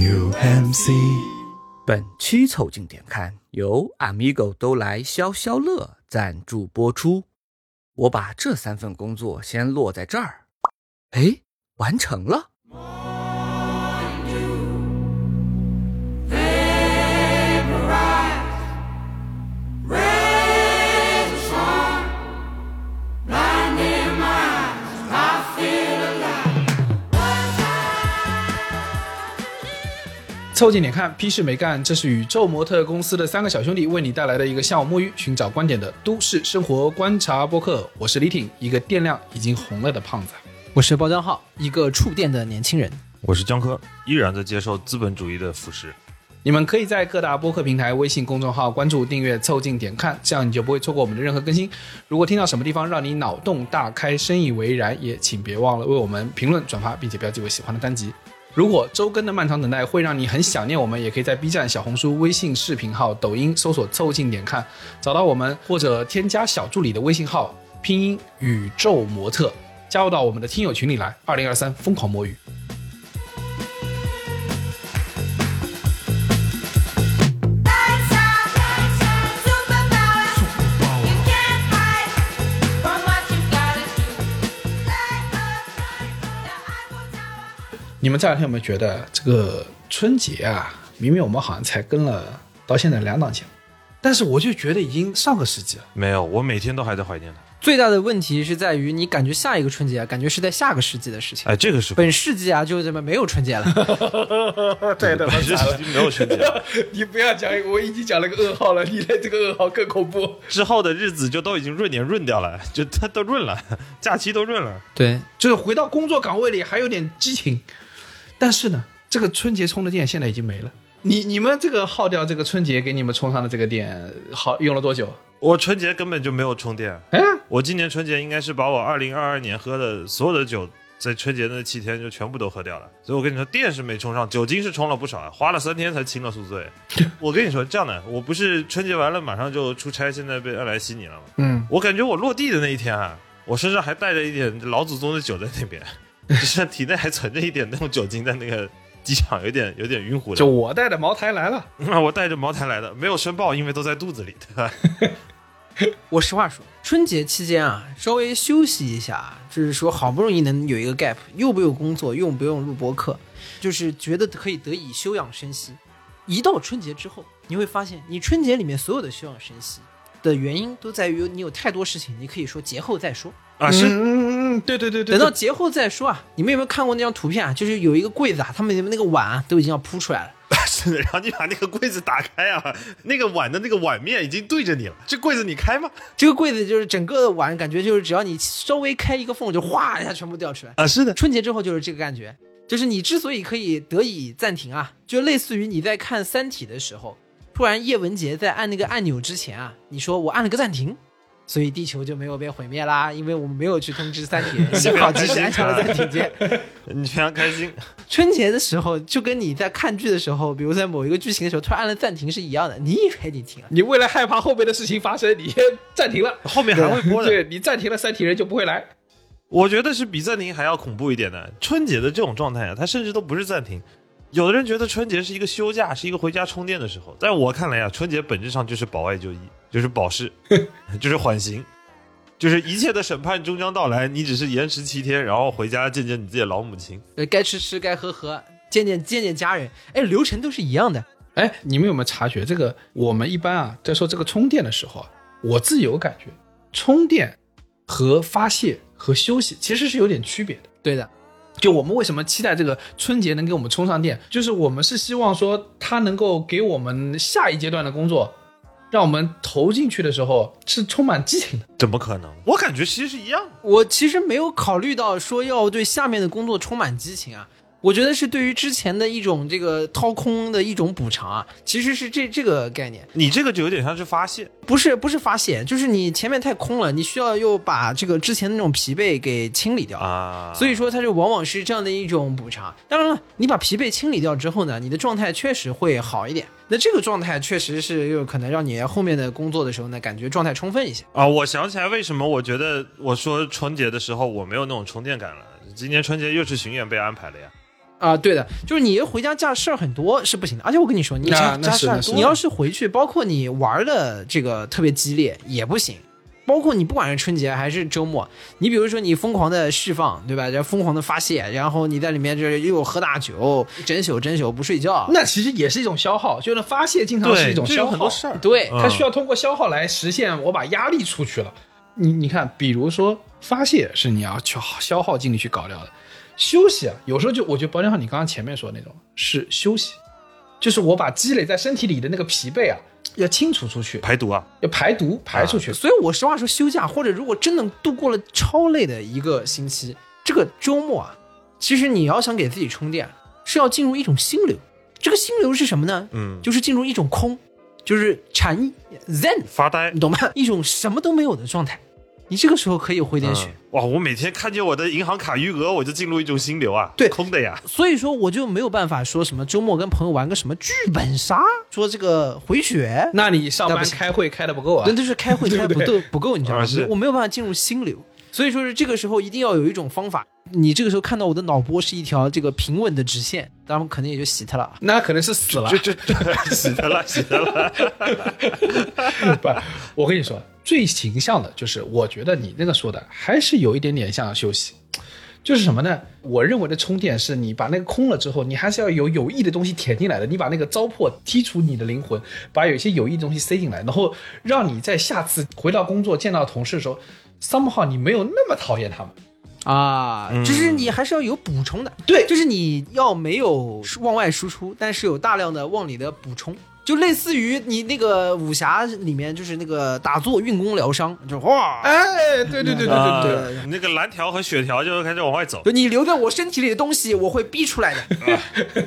New MC。本期凑近点看由 Amigo 都来消消乐赞助播出。我把这三份工作先落在这儿，哎，完成了。凑近点看，屁事没干。这是宇宙模特公司的三个小兄弟为你带来的一个下午摸鱼、寻找观点的都市生活观察播客。我是李挺，一个电量已经红了的胖子。我是包江浩，一个触电的年轻人。我是江科，依然在接受资本主义的腐蚀。你们可以在各大播客平台、微信公众号关注、订阅“凑近点看”，这样你就不会错过我们的任何更新。如果听到什么地方让你脑洞大开、深以为然，也请别忘了为我们评论、转发，并且标记为喜欢的单集。如果周更的漫长等待会让你很想念我们，也可以在 B 站、小红书、微信视频号、抖音搜索“凑近点看”，找到我们，或者添加小助理的微信号，拼音宇宙模特，加入到我们的听友群里来。二零二三疯狂摸鱼。你们这两天有没有觉得这个春节啊？明明我们好像才跟了到现在两档节目，但是我就觉得已经上个世纪了。没有，我每天都还在怀念它。最大的问题是在于，你感觉下一个春节啊，感觉是在下个世纪的事情。哎，这个是本世纪啊，就这么没有春节了。对的，本世纪没有春节了，你不要讲，我已经讲了个噩耗了，你的这个噩耗更恐怖。之后的日子就都已经闰年闰掉了，就它都闰了，假期都闰了。对，就是回到工作岗位里还有点激情，但是呢，这个春节充的电现在已经没了。你你们这个耗掉这个春节给你们充上的这个电，好用了多久？我春节根本就没有充电。哎，我今年春节应该是把我二零二二年喝的所有的酒，在春节那七天就全部都喝掉了。所以我跟你说，电是没充上，酒精是充了不少，花了三天才清了宿醉。我跟你说这样的，我不是春节完了马上就出差，现在被安来悉尼了吗？嗯，我感觉我落地的那一天啊，我身上还带着一点老祖宗的酒在那边，就是体内还存着一点那种酒精在那个。机场有点有点晕乎的，就我带着茅台来了，我带着茅台来的，没有申报，因为都在肚子里，对吧？我实话说，春节期间啊，稍微休息一下，就是说好不容易能有一个 gap，又不用工作，又不用录播课，就是觉得可以得以休养生息。一到春节之后，你会发现，你春节里面所有的休养生息的原因，都在于你有太多事情，你可以说节后再说啊，是。嗯，对对对对，等到节后再说啊！你们有没有看过那张图片啊？就是有一个柜子啊，他们那个碗啊都已经要铺出来了。是的，然后你把那个柜子打开啊，那个碗的那个碗面已经对着你了。这柜子你开吗？这个柜子就是整个碗，感觉就是只要你稍微开一个缝，就哗一下全部掉出来啊！是的，春节之后就是这个感觉，就是你之所以可以得以暂停啊，就类似于你在看《三体》的时候，突然叶文洁在按那个按钮之前啊，你说我按了个暂停。所以地球就没有被毁灭啦，因为我们没有去通知三体人，幸好及时安全了暂停键。你非常开心。春节的时候就跟你在看剧的时候，比如在某一个剧情的时候突然按了暂停是一样的。你以为你停了？你为了害怕后面的事情发生，你先暂停了，后面还会播的。对你暂停了，三体人就不会来。我觉得是比暂停还要恐怖一点的。春节的这种状态啊，它甚至都不是暂停。有的人觉得春节是一个休假，是一个回家充电的时候。在我看来啊，春节本质上就是保外就医，就是保释，就是缓刑。就是一切的审判终将到来，你只是延迟七天，然后回家见见你自己的老母亲。对，该吃吃，该喝喝，见见见见家人。哎，流程都是一样的。哎，你们有没有察觉这个？我们一般啊，在说这个充电的时候啊，我自己有感觉，充电和发泄和休息其实是有点区别的。对的，就我们为什么期待这个春节能给我们充上电，就是我们是希望说它能够给我们下一阶段的工作。让我们投进去的时候是充满激情的，怎么可能？我感觉其实是一样。我其实没有考虑到说要对下面的工作充满激情啊。我觉得是对于之前的一种这个掏空的一种补偿啊，其实是这这个概念。你这个就有点像是发泄，不是不是发泄，就是你前面太空了，你需要又把这个之前的那种疲惫给清理掉啊。所以说它就往往是这样的一种补偿。当然了，你把疲惫清理掉之后呢，你的状态确实会好一点。那这个状态确实是又可能让你后面的工作的时候呢，感觉状态充分一些啊。我想起来为什么我觉得我说春节的时候我没有那种充电感了。今年春节又是巡演被安排了呀。啊，对的，就是你回家家事儿很多是不行的，而且我跟你说，你那家家事儿多，你要是回去，包括你玩的这个特别激烈也不行。包括你不管是春节还是周末，你比如说你疯狂的释放，对吧？然后疯狂的发泄，然后你在里面这又喝大酒，整宿整宿不睡觉，那其实也是一种消耗，就是发泄经常是一种消耗。很多事儿。对嗯它需要通过消耗来实现我把压力出去了。你你看，比如说发泄是你要去消耗精力去搞掉的，休息啊，有时候就我觉得包浆浩你刚刚前面说的那种是休息，就是我把积累在身体里的那个疲惫啊，要清除出去，排毒啊，要排毒排出去。所以我实话说，休假或者如果真的度过了超累的一个星期，这个周末啊，其实你要想给自己充电，是要进入一种心流。这个心流是什么呢？嗯，就是进入一种空，就是禅 zen，发呆你。懂吗？一种什么都没有的状态。你这个时候可以回点血。嗯哇！我每天看见我的银行卡余额，我就进入一种心流啊，对空的呀。所以说，我就没有办法说什么周末跟朋友玩个什么剧本杀，说这个回血，那你上班开会开的不够啊真？的是开会开不够不够，你知道吗？我没有办法进入心流，所以说是这个时候一定要有一种方法。你这个时候看到我的脑波是一条这个平稳的直线，当然可能也就洗他了。那可能是死了。这这这，洗他了，洗他了。不，我跟你说，最形象的就是，我觉得你那个说的还是有一点点像休息。就是什么呢？我认为的充电是你把那个空了之后，你还是要有有益的东西填进来的。你把那个糟粕剔除你的灵魂，把有一些有益的东西塞进来，然后让你在下次回到工作见到同事的时候，somehow 你没有那么讨厌他们。啊，就是你还是要有补充的，对就是你要没有往外输出，但是有大量的往里的补充，就类似于你那个武侠里面就是那个打坐运功疗伤，就哇，哎，对对对对啊对对，那个蓝条和血条就开始往外走。就你留在我身体里的东西，我会逼出来的。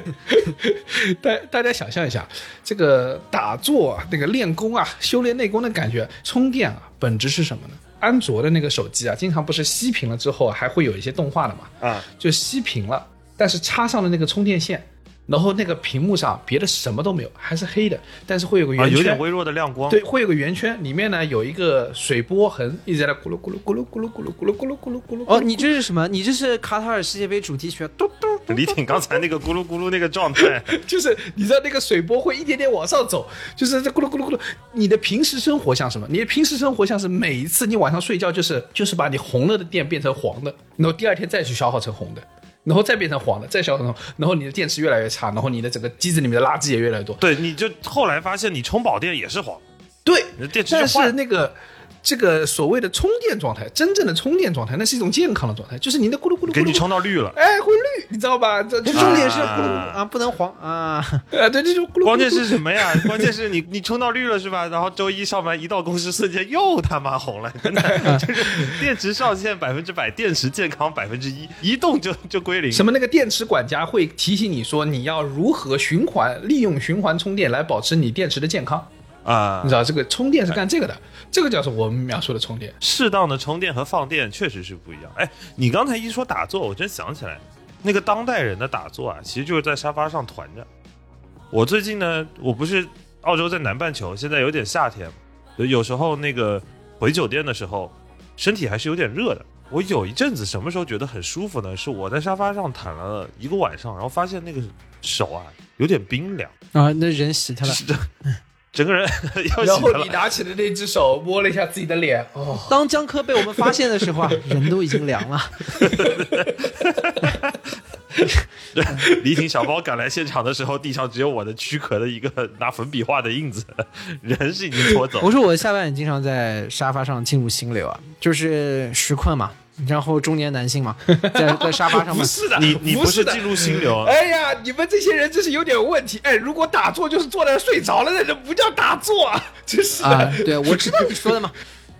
大大家想象一下，这个打坐啊那个练功啊、修炼内功的感觉，充电啊，本质是什么呢？安卓的那个手机啊，经常不是熄屏了之后还会有一些动画的嘛？啊，就熄屏了，但是插上了那个充电线，然后那个屏幕上别的什么都没有，还是黑的，但是会有个啊，圆圈，有点微弱的亮光。对，会有个圆圈，里面呢有一个水波痕一直在那咕噜咕噜咕噜咕噜咕噜咕噜咕噜咕噜咕噜。哦，你这是什么？你这是卡塔尔世界杯主题曲，嘟嘟。李挺刚才那个咕噜咕噜那个状态，就是你知道那个水波会一点点往上走，就是这咕噜咕噜咕噜。你的平时生活像什么？你的平时生活像是每一次你晚上睡觉，就是就是把你红了的电变成黄的，然后第二天再去消耗成红的，然后再变成黄的，再消耗成红，然后你的电池越来越差，然后你的整个机子里面的垃圾也越来越多。对，你就后来发现你充饱电也是黄，对，你的电池但就是坏。那个。这个所谓的充电状态，真正的充电状态，那是一种健康的状态，就是你的咕噜咕噜咕噜，给你充到绿了。哎，会绿，你知道吧？这这重点是啊不能啊，不能黄啊。呃，对，这就咕噜咕噜咕噜。关键是什么呀？关键是你你充到绿了是吧？然后周一上班一到公司，瞬间又他妈红了，真的 就是电池上限百分之百，电池健康百分之一，一动就就归零。什么那个电池管家会提醒你说你要如何循环利用循环充电来保持你电池的健康，啊你知？道这个充电是干这个的，这个叫做我们描述的充电。适当的充电和放电确实是不一样。哎，你刚才一说打坐，我真想起来，那个当代人的打坐啊，其实就是在沙发上团着。我最近呢，我不是澳洲在南半球，现在有点夏天，有时候那个回酒店的时候，身体还是有点热的。我有一阵子什么时候觉得很舒服呢？是我在沙发上躺了一个晚上，然后发现那个手啊有点冰凉，啊，那人洗他了。整个人 要然后洗的了。你拿起的那只手摸了一下自己的脸，哦，当江科被我们发现的时候啊，人都已经凉了。李挺小包赶来现场的时候，地上只有我的躯壳的一个拿粉笔画的印子，人是已经拖走我。说我下班也经常在沙发上进入心流啊，就是时困嘛，然后中年男性嘛，在在沙发上嘛，不是的，你你不是的进入心流，哎呀，你们这些人真是有点问题。哎，如果打坐就是坐那睡着了，那就不叫打坐啊，真是的。啊，对，我知道你说的嘛。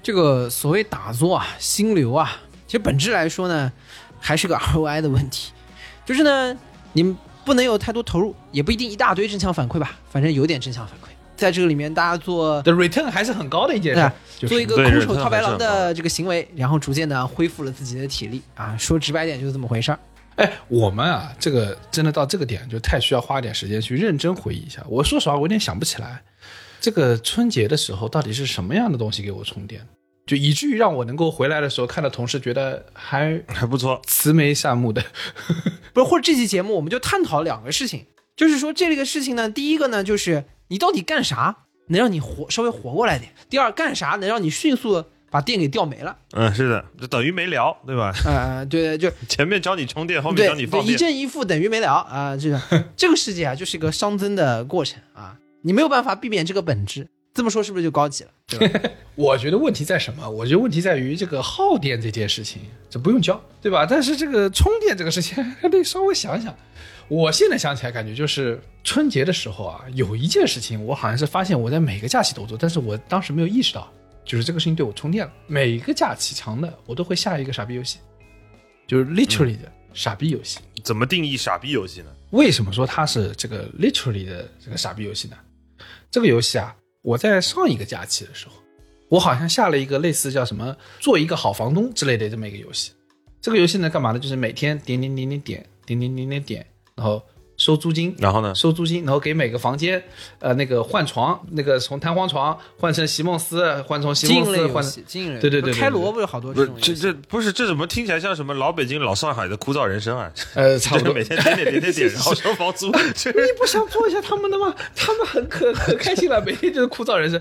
这个所谓打坐啊、心流啊，其实本质来说呢，还是个 ROI 的问题。就是呢，你们不能有太多投入，也不一定一大堆正向反馈吧，反正有点正向反馈。在这个里面，大家做的 return 还是很高的一件事就是做一个空手套白狼的这个行为，然后逐渐的恢复了自己的体力啊。说直白点就是这么回事儿。哎，我们啊，这个真的到这个点就太需要花点时间去认真回忆一下。我说实话，我有点想不起来，这个春节的时候到底是什么样的东西给我充电？就以至于让我能够回来的时候看到同事觉得还还不错。慈眉善目的。不是，或者这期节目我们就探讨两个事情，就是说这个事情呢，第一个呢就是你到底干啥能让你活稍微活过来点，第二干啥能让你迅速把电给掉没了，嗯，是的，就等于没聊，对吧？呃，对，就 前面教你充电，后面教你放电，一。正一负等于没聊啊，这个 这个世界啊就是一个熵增的过程啊，你没有办法避免这个本质，这么说是不是就高级了？对吧？我觉得问题在什么？我觉得问题在于这个耗电这件事情，这不用教，对吧？但是这个充电这个事情还得稍微想想。我现在想起来，感觉就是春节的时候啊，有一件事情我好像是发现我在每个假期都做，但是我当时没有意识到，就是这个事情对我充电了。每一个假期长的，我都会下一个傻逼游戏，就是 literally 的傻逼游戏。怎么定义傻逼游戏呢？为什么说它是这个 literally 的这个傻逼游戏呢？这个游戏啊，我在上一个假期的时候，我好像下了一个类似叫什么“做一个好房东”之类的这么一个游戏。这个游戏呢，干嘛呢？就是每天点点点点点点点点点点，然后收租金，然后呢？收租金，然后给每个房间，呃，那个换床，那个从弹簧床换成席梦思，换成席梦思换对对对对对开萝卜有好多这这种这。这不是这怎么听起来像什么老北京老上海的枯燥人生啊？呃，差不多。每天点点点点点，然后收房租。你不想做一下他们的吗？他们很可可开心了，每天就是枯燥人生。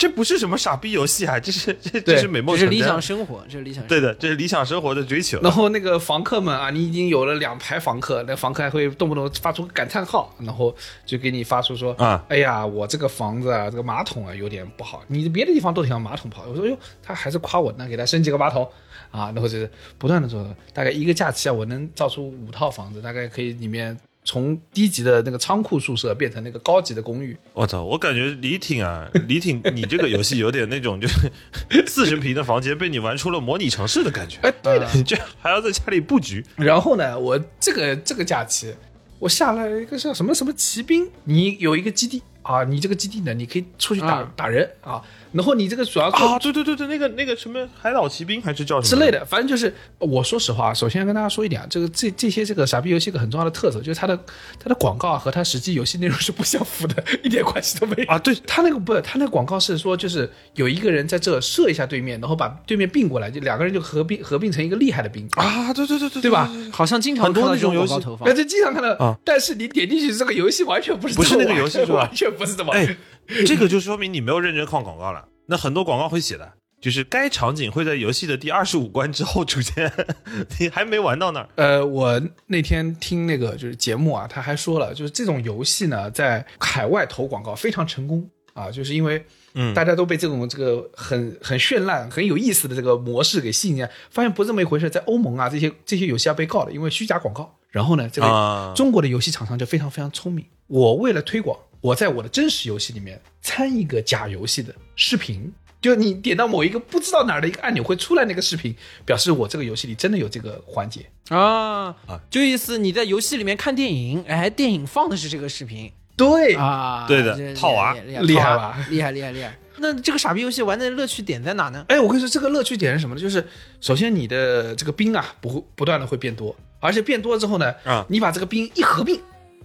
这不是什么傻逼游戏啊，这是这对这是美梦这是理想。生活，这是理想生活。对的，这是理想生活的追求。然后那个房客们啊，你已经有了两排房客，那房客还会动不动发出感叹号，然后就给你发出说啊，哎呀，我这个房子啊，这个马桶啊有点不好，你别的地方都挺好，马桶不好。我说哟，他还是夸我，那给他升级个马桶啊，然后就是不断的做，大概一个假期啊，我能造出五套房子，大概可以里面从低级的那个仓库宿舍变成那个高级的公寓。我操，我感觉李挺啊，李挺，你这个游戏有点那种就是 四十平的房间被你玩出了模拟城市的感觉。哎，对的。你这还要在家里布局，然后呢，我这个这个假期，我下了一个叫什么什么骑兵，你有一个基地啊，你这个基地呢，你可以出去打、啊打人啊，然后你这个主要做啊，对对对对，那个那个什么海岛骑兵还是叫什么之类的，反正就是我说实话，首先要跟大家说一点啊，这个这这些这个傻逼游戏一个很重要的特色，就是它的它的广告啊和它实际游戏内容是不相符的，一点关系都没有 啊？对，它那个不，它那个广告是说，就是有一个人在这射一下对面，然后把对面并过来，就两个人就合并合并成一个厉害的兵啊，对对对对对吧？好像经常很多看到那种游戏那。这经常看到啊但是你点进去，这个游戏完全不是不是那个游戏是吧 完全不是这么。哎，这个就说明你没有认真看广告了。那很多广告会写的，就是该场景会在游戏的第二十五关之后出现，你还没玩到那儿。呃，我那天听那个就是节目啊，他还说了，就是这种游戏呢，在海外投广告非常成功啊，就是因为嗯大家都被这种这个很很绚烂、很有意思的这个模式给吸引了，发现不是这么一回事，在欧盟啊这些这些游戏要被告了，因为虚假广告。然后呢，这个啊中国的游戏厂商就非常非常聪明，我为了推广，我在我的真实游戏里面参一个假游戏的视频。就你点到某一个不知道哪儿的一个按钮会出来那个视频，表示我这个游戏里真的有这个环节。啊啊，就意思你在游戏里面看电影，哎，电影放的是这个视频对啊，对的套娃厉害吧厉害厉害厉害。那这个傻逼游戏玩的乐趣点在哪呢？哎，我跟你说，这个乐趣点是什么呢？就是首先你的这个兵啊，不会不断的会变多，而且变多之后呢，啊你把这个兵一合并，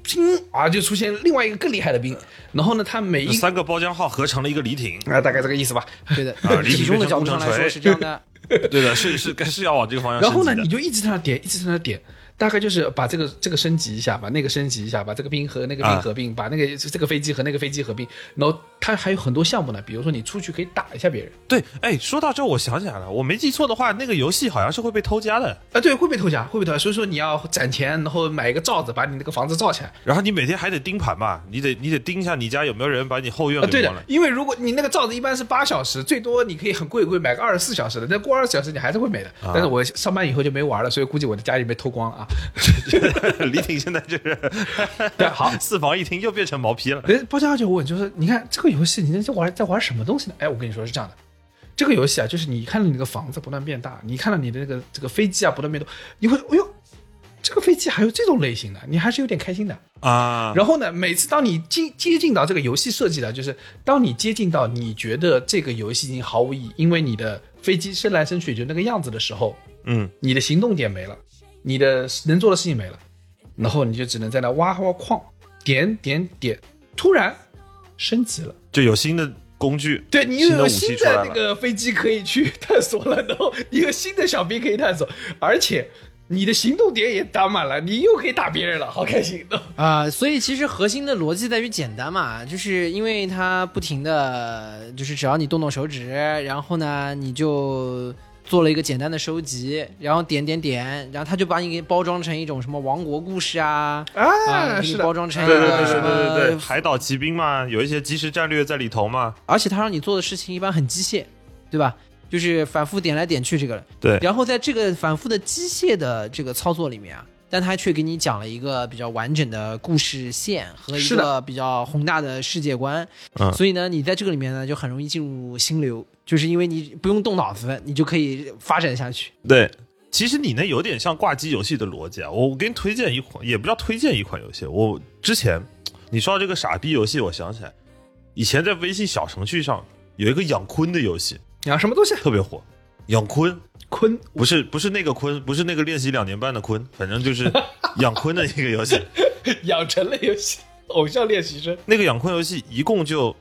拼啊，就出现另外一个更厉害的兵。然后呢，他每一三个包浆号合成了一个李挺，啊，大概这个意思吧。对的啊，离体重的角度上来说是这样的。对的，是是是要往这个方向然后呢，你就一直在那点，一直在那点，大概就是把这个这个升级一下，把那个升级一下，把这个兵和那个兵啊合并，把那个这个飞机和那个飞机合并。然后它还有很多项目呢，比如说你出去可以打一下别人对，哎，说到这，我想起来了，我没记错的话，那个游戏好像是会被偷家的。啊，对，会被偷家，会被偷家。所以说你要攒钱，然后买一个罩子，把你那个房子罩起来。然后你每天还得盯盘嘛，你得你得盯一下你家有没有人把你后院啊，对的给摸了，。因为如果你那个罩子一般是八小时，最多你可以很贵贵买个二十四小时的，但过二十四小时你还是会没的。但是我上班以后就没玩了，所以估计我的家里被偷光了啊。李挺现在就是对好 四房一厅又变成毛坯了。哎，包家就问，就是你看这个游戏，你在玩在玩什么东西呢？哎，我跟你说是这样的，这个游戏啊，就是你看到你那个房子不断变大，你看到你的那个这个飞机啊不断变多，你会哎呦，这个飞机还有这种类型的，你还是有点开心的。啊，然后呢，每次当你接接近到这个游戏设计的，就是当你接近到你觉得这个游戏已经毫无意义，因为你的飞机升来升去也就那个样子的时候，嗯，你的行动点没了，你的能做的事情没了，然后你就只能在那挖挖矿，点点点，突然升级了。就有新的工具，对你又有新。的那个飞机可以去探索了，然后你有新的小兵可以探索，而且你的行动点也打满了，你又可以打别人了，好开心的。啊、所以其实核心的逻辑在于简单嘛，就是因为它不停的，就是只要你动动手指，然后呢，你就做了一个简单的收集，然后点点点，然后他就把你给包装成一种什么王国故事啊，啊，啊，给你包装成一对对对对个什么，对对对，海岛骑兵嘛，有一些即时战略在里头嘛。而且他让你做的事情一般很机械，对吧？就是反复点来点去这个，对。然后在这个反复的机械的这个操作里面啊，但他却给你讲了一个比较完整的故事线和一个比较宏大的世界观，嗯。所以呢，你在这个里面呢就很容易进入心流，就是因为你不用动脑子，你就可以发展下去。对，其实你那有点像挂机游戏的逻辑啊。我我给你推荐一款，也不叫推荐一款游戏。我之前你说到这个傻逼游戏，我想起来，以前在微信小程序上有一个养鲲的游戏，养什么东西？特别火。养鲲鲲不是不是那个鲲，不是那个练习两年半的鲲，反正就是 养鲲的一个游戏。养成类游戏，偶像练习生。那个养鲲游戏一共就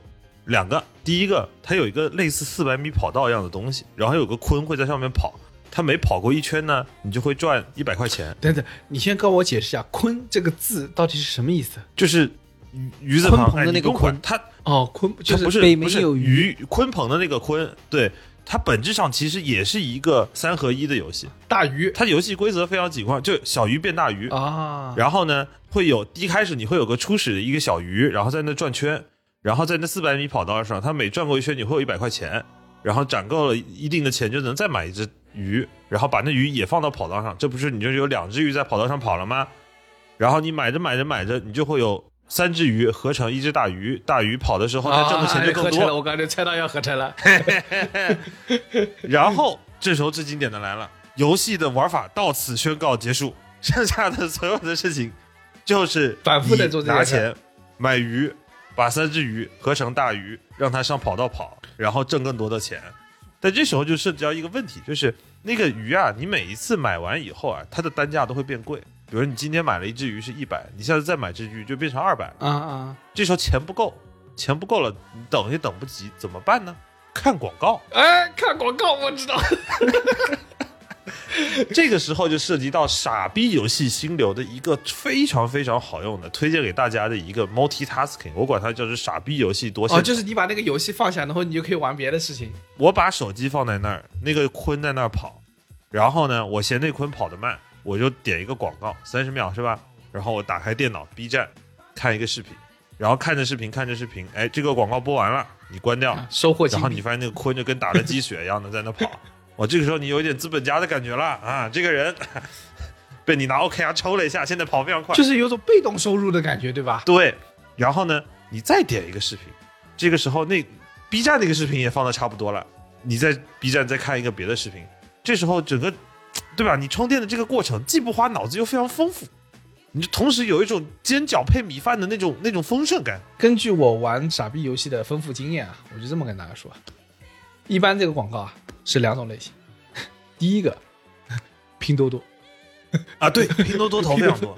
两个，第一个它有一个类似四百米跑道一样的东西，然后有个鲲会在上面跑，它每跑过一圈呢，你就会赚一百块钱，等等，你先跟我解释一下“鲲”这个字到底是什么意思？就是鱼鱼字旁，的那个鲲它，哦，鲲就是不是不是有鱼鱼鲲鹏的那个鲲，对。它本质上其实也是一个三合一的游戏，大鱼它游戏规则非常简单，就小鱼变大鱼，啊。然后呢，会有一开始你会有个初始的一个小鱼，然后在那转圈，然后在那四百米跑道上，它每转过一圈你会有一百块钱，然后攒够了一定的钱就能再买一只鱼，然后把那鱼也放到跑道上，这不是你就有两只鱼在跑道上跑了吗？然后你买着买着买着，你就会有三只鱼合成一只大鱼，大鱼跑的时候它挣的钱就更啊合成了，我刚才猜到要合成了。然后这时候最经典的来了，游戏的玩法到此宣告结束，剩下的所有的事情就是反复的做拿钱买鱼，把三只鱼合成大鱼，让它上跑道跑，然后挣更多的钱。但这时候就涉及到一个问题，就是那个鱼啊，你每一次买完以后啊，它的单价都会变贵。比如你今天买了一只鱼是一百，你下次再买只鱼就变成二百了。啊啊！这时候钱不够，钱不够了，你等也等不及，怎么办呢？看广告。哎，看广告我知道。这个时候就涉及到傻逼游戏心流的一个非常非常好用的，推荐给大家的一个 multitasking，我管它叫做傻逼游戏多线哦，就是你把那个游戏放下，然后你就可以玩别的事情。我把手机放在那儿，那个鲲在那儿跑，然后呢，我嫌那鲲跑得慢，我就点一个广告，三十秒是吧？然后我打开电脑 B 站看一个视频，然后看着视频看着视频，哎，这个广告播完了，你关掉，啊收获然后你发现那个鲲就跟打了鸡血一样的在那跑，我这个时候你有一点资本家的感觉了啊，这个人 被你拿 OKR 抽了一下，现在跑非常快，就是有种被动收入的感觉，对吧？对，然后呢，你再点一个视频，这个时候那 B 站那个视频也放的差不多了，你在 B 站再看一个别的视频，这时候整个对吧？你充电的这个过程既不花脑子又非常丰富，你就同时有一种煎饺配米饭的那种那种丰盛感。根据我玩傻逼游戏的丰富经验啊，我就这么跟大家说，一般这个广告啊是两种类型，第一个拼多多，啊，对，拼多多投非常多。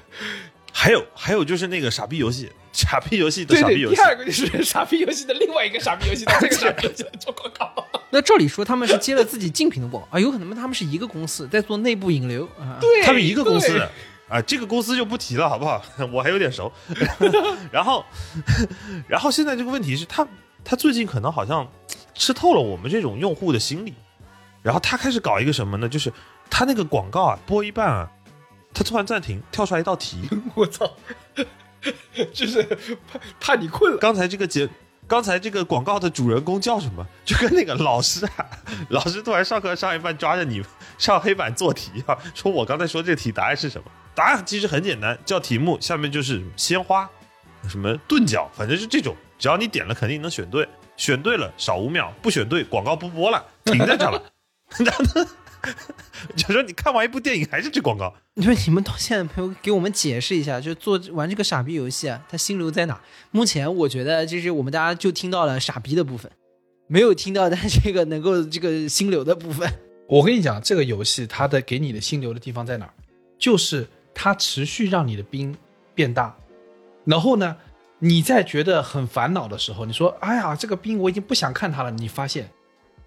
还有还有就是那个傻逼游戏，傻逼游戏的傻逼游戏第，二个就是 傻逼游戏的另外一个傻逼游戏的这个傻逼游戏的做广告。那照理说他们是接了自己竞品的广告啊，有可能他们是一个公司在做内部引流啊。对，他们一个公司的。啊，这个公司就不提了，好不好？我还有点熟。然后，然后现在这个问题是他，他最近可能好像吃透了我们这种用户的心理，然后他开始搞一个什么呢？就是他那个广告啊，播一半啊，他突然暂停，跳出来一道题。我操，就是怕怕你困了。刚才这个节，刚才这个广告的主人公叫什么？就跟那个老师啊，老师突然上课上一半抓着你上黑板做题啊，说我刚才说这题答案是什么？答案其实很简单，叫题目，下面就是鲜花，什么钝角，反正是这种，只要你点了肯定能选对，选对了少五秒，不选对广告不播了，停在这了。然后呢，就说你看完一部电影还是这广告，你说你们到现在没有给我们解释一下，就做玩这个傻逼游戏啊，它心流在哪？目前我觉得就是我们大家就听到了傻逼的部分，没有听到它这个能够这个心流的部分。我跟你讲，这个游戏它的给你的心流的地方在哪儿？就是它持续让你的兵变大，然后呢，你在觉得很烦恼的时候，你说：“哎呀，这个兵我已经不想看它了。”你发现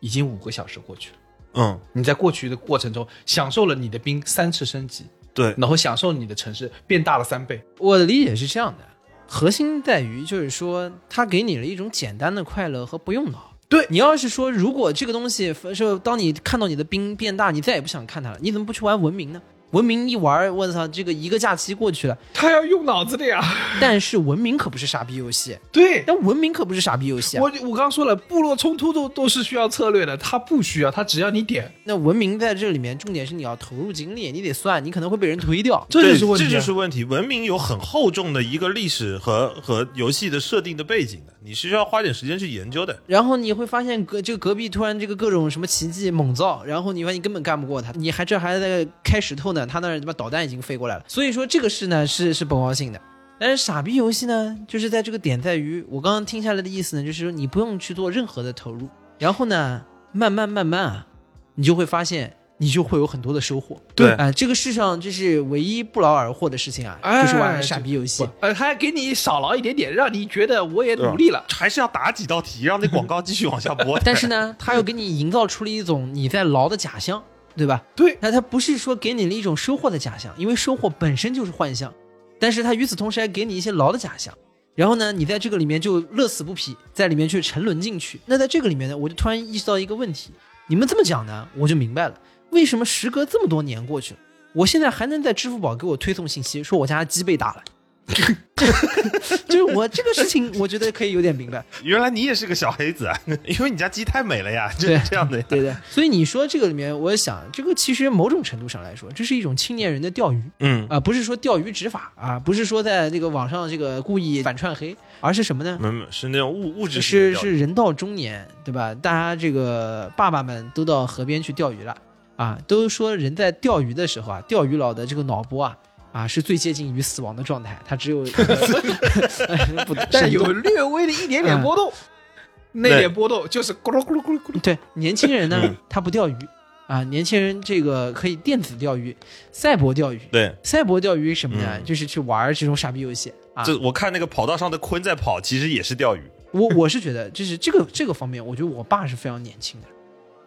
已经五个小时过去了。嗯，你在过去的过程中享受了你的兵三次升级，对，然后享受你的城市变大了三倍。我的理解是这样的，核心在于就是说，它给你了一种简单的快乐和不用脑。对你要是说，如果这个东西是当你看到你的兵变大，你再也不想看它了，你怎么不去玩文明呢？文明一玩，我操，这个一个假期过去了。他要用脑子的呀。但是文明可不是傻逼游戏，对，但文明可不是傻逼游戏啊。我我刚刚说了，部落冲突都都是需要策略的，他不需要，他只要你点，那文明在这里面，重点是你要投入精力，你得算，你可能会被人推掉。这就是问题啊。这就是问题。文明有很厚重的一个历史和和游戏的设定的背景的，你是需要花点时间去研究的。然后你会发现隔这个隔壁突然这个各种什么奇迹猛造，然后你发现你根本干不过他，你还这还在开石头呢，他那儿他妈导弹已经飞过来了。所以说这个事呢是是不高兴的。但是傻逼游戏呢，就是在这个点在于，我刚刚听下来的意思呢，就是说你不用去做任何的投入，然后呢，慢慢慢慢啊，你就会发现你就会有很多的收获。对啊、这个世上这是唯一不劳而获的事情啊，哎就是玩傻逼游戏不。呃，还给你少劳一点点，让你觉得我也努力了。还是要打几道题，让那广告继续往下播。但是呢，他又给你营造出了一种你在劳的假象，对吧？对，那他不是说给你了一种收获的假象，因为收获本身就是幻象，但是他与此同时还给你一些劳的假象。然后呢，你在这个里面就乐此不疲，在里面去沉沦进去。那在这个里面呢，我就突然意识到一个问题：你们这么讲呢，我就明白了，为什么时隔这么多年过去了，我现在还能在支付宝给我推送信息，说我家鸡被打了。就是我这个事情，我觉得可以有点明白。原来你也是个小黑子啊，因为你家鸡太美了呀，就对是这样的呀。对对，所以你说这个里面，我想这个其实某种程度上来说，这是一种青年人的钓鱼嗯，啊、不是说钓鱼执法啊，不是说在这个网上这个故意反串黑，而是什么呢？没没是那种物物质是是人到中年，对吧？大家这个爸爸们都到河边去钓鱼了啊，都说人在钓鱼的时候啊，钓鱼佬的这个脑波啊。啊，是最接近于死亡的状态，他只有不，但是有略微的一点点波动，那点波动就是咕噜咕噜咕噜咕噜。对年轻人呢嗯，他不钓鱼啊，年轻人这个可以电子钓鱼、赛博钓鱼。对，赛博钓鱼什么呢？嗯就是去玩这种傻逼游戏啊。这我看那个跑道上的鲲在跑，其实也是钓鱼。我我是觉得，就是这个这个方面，我觉得我爸是非常年轻的。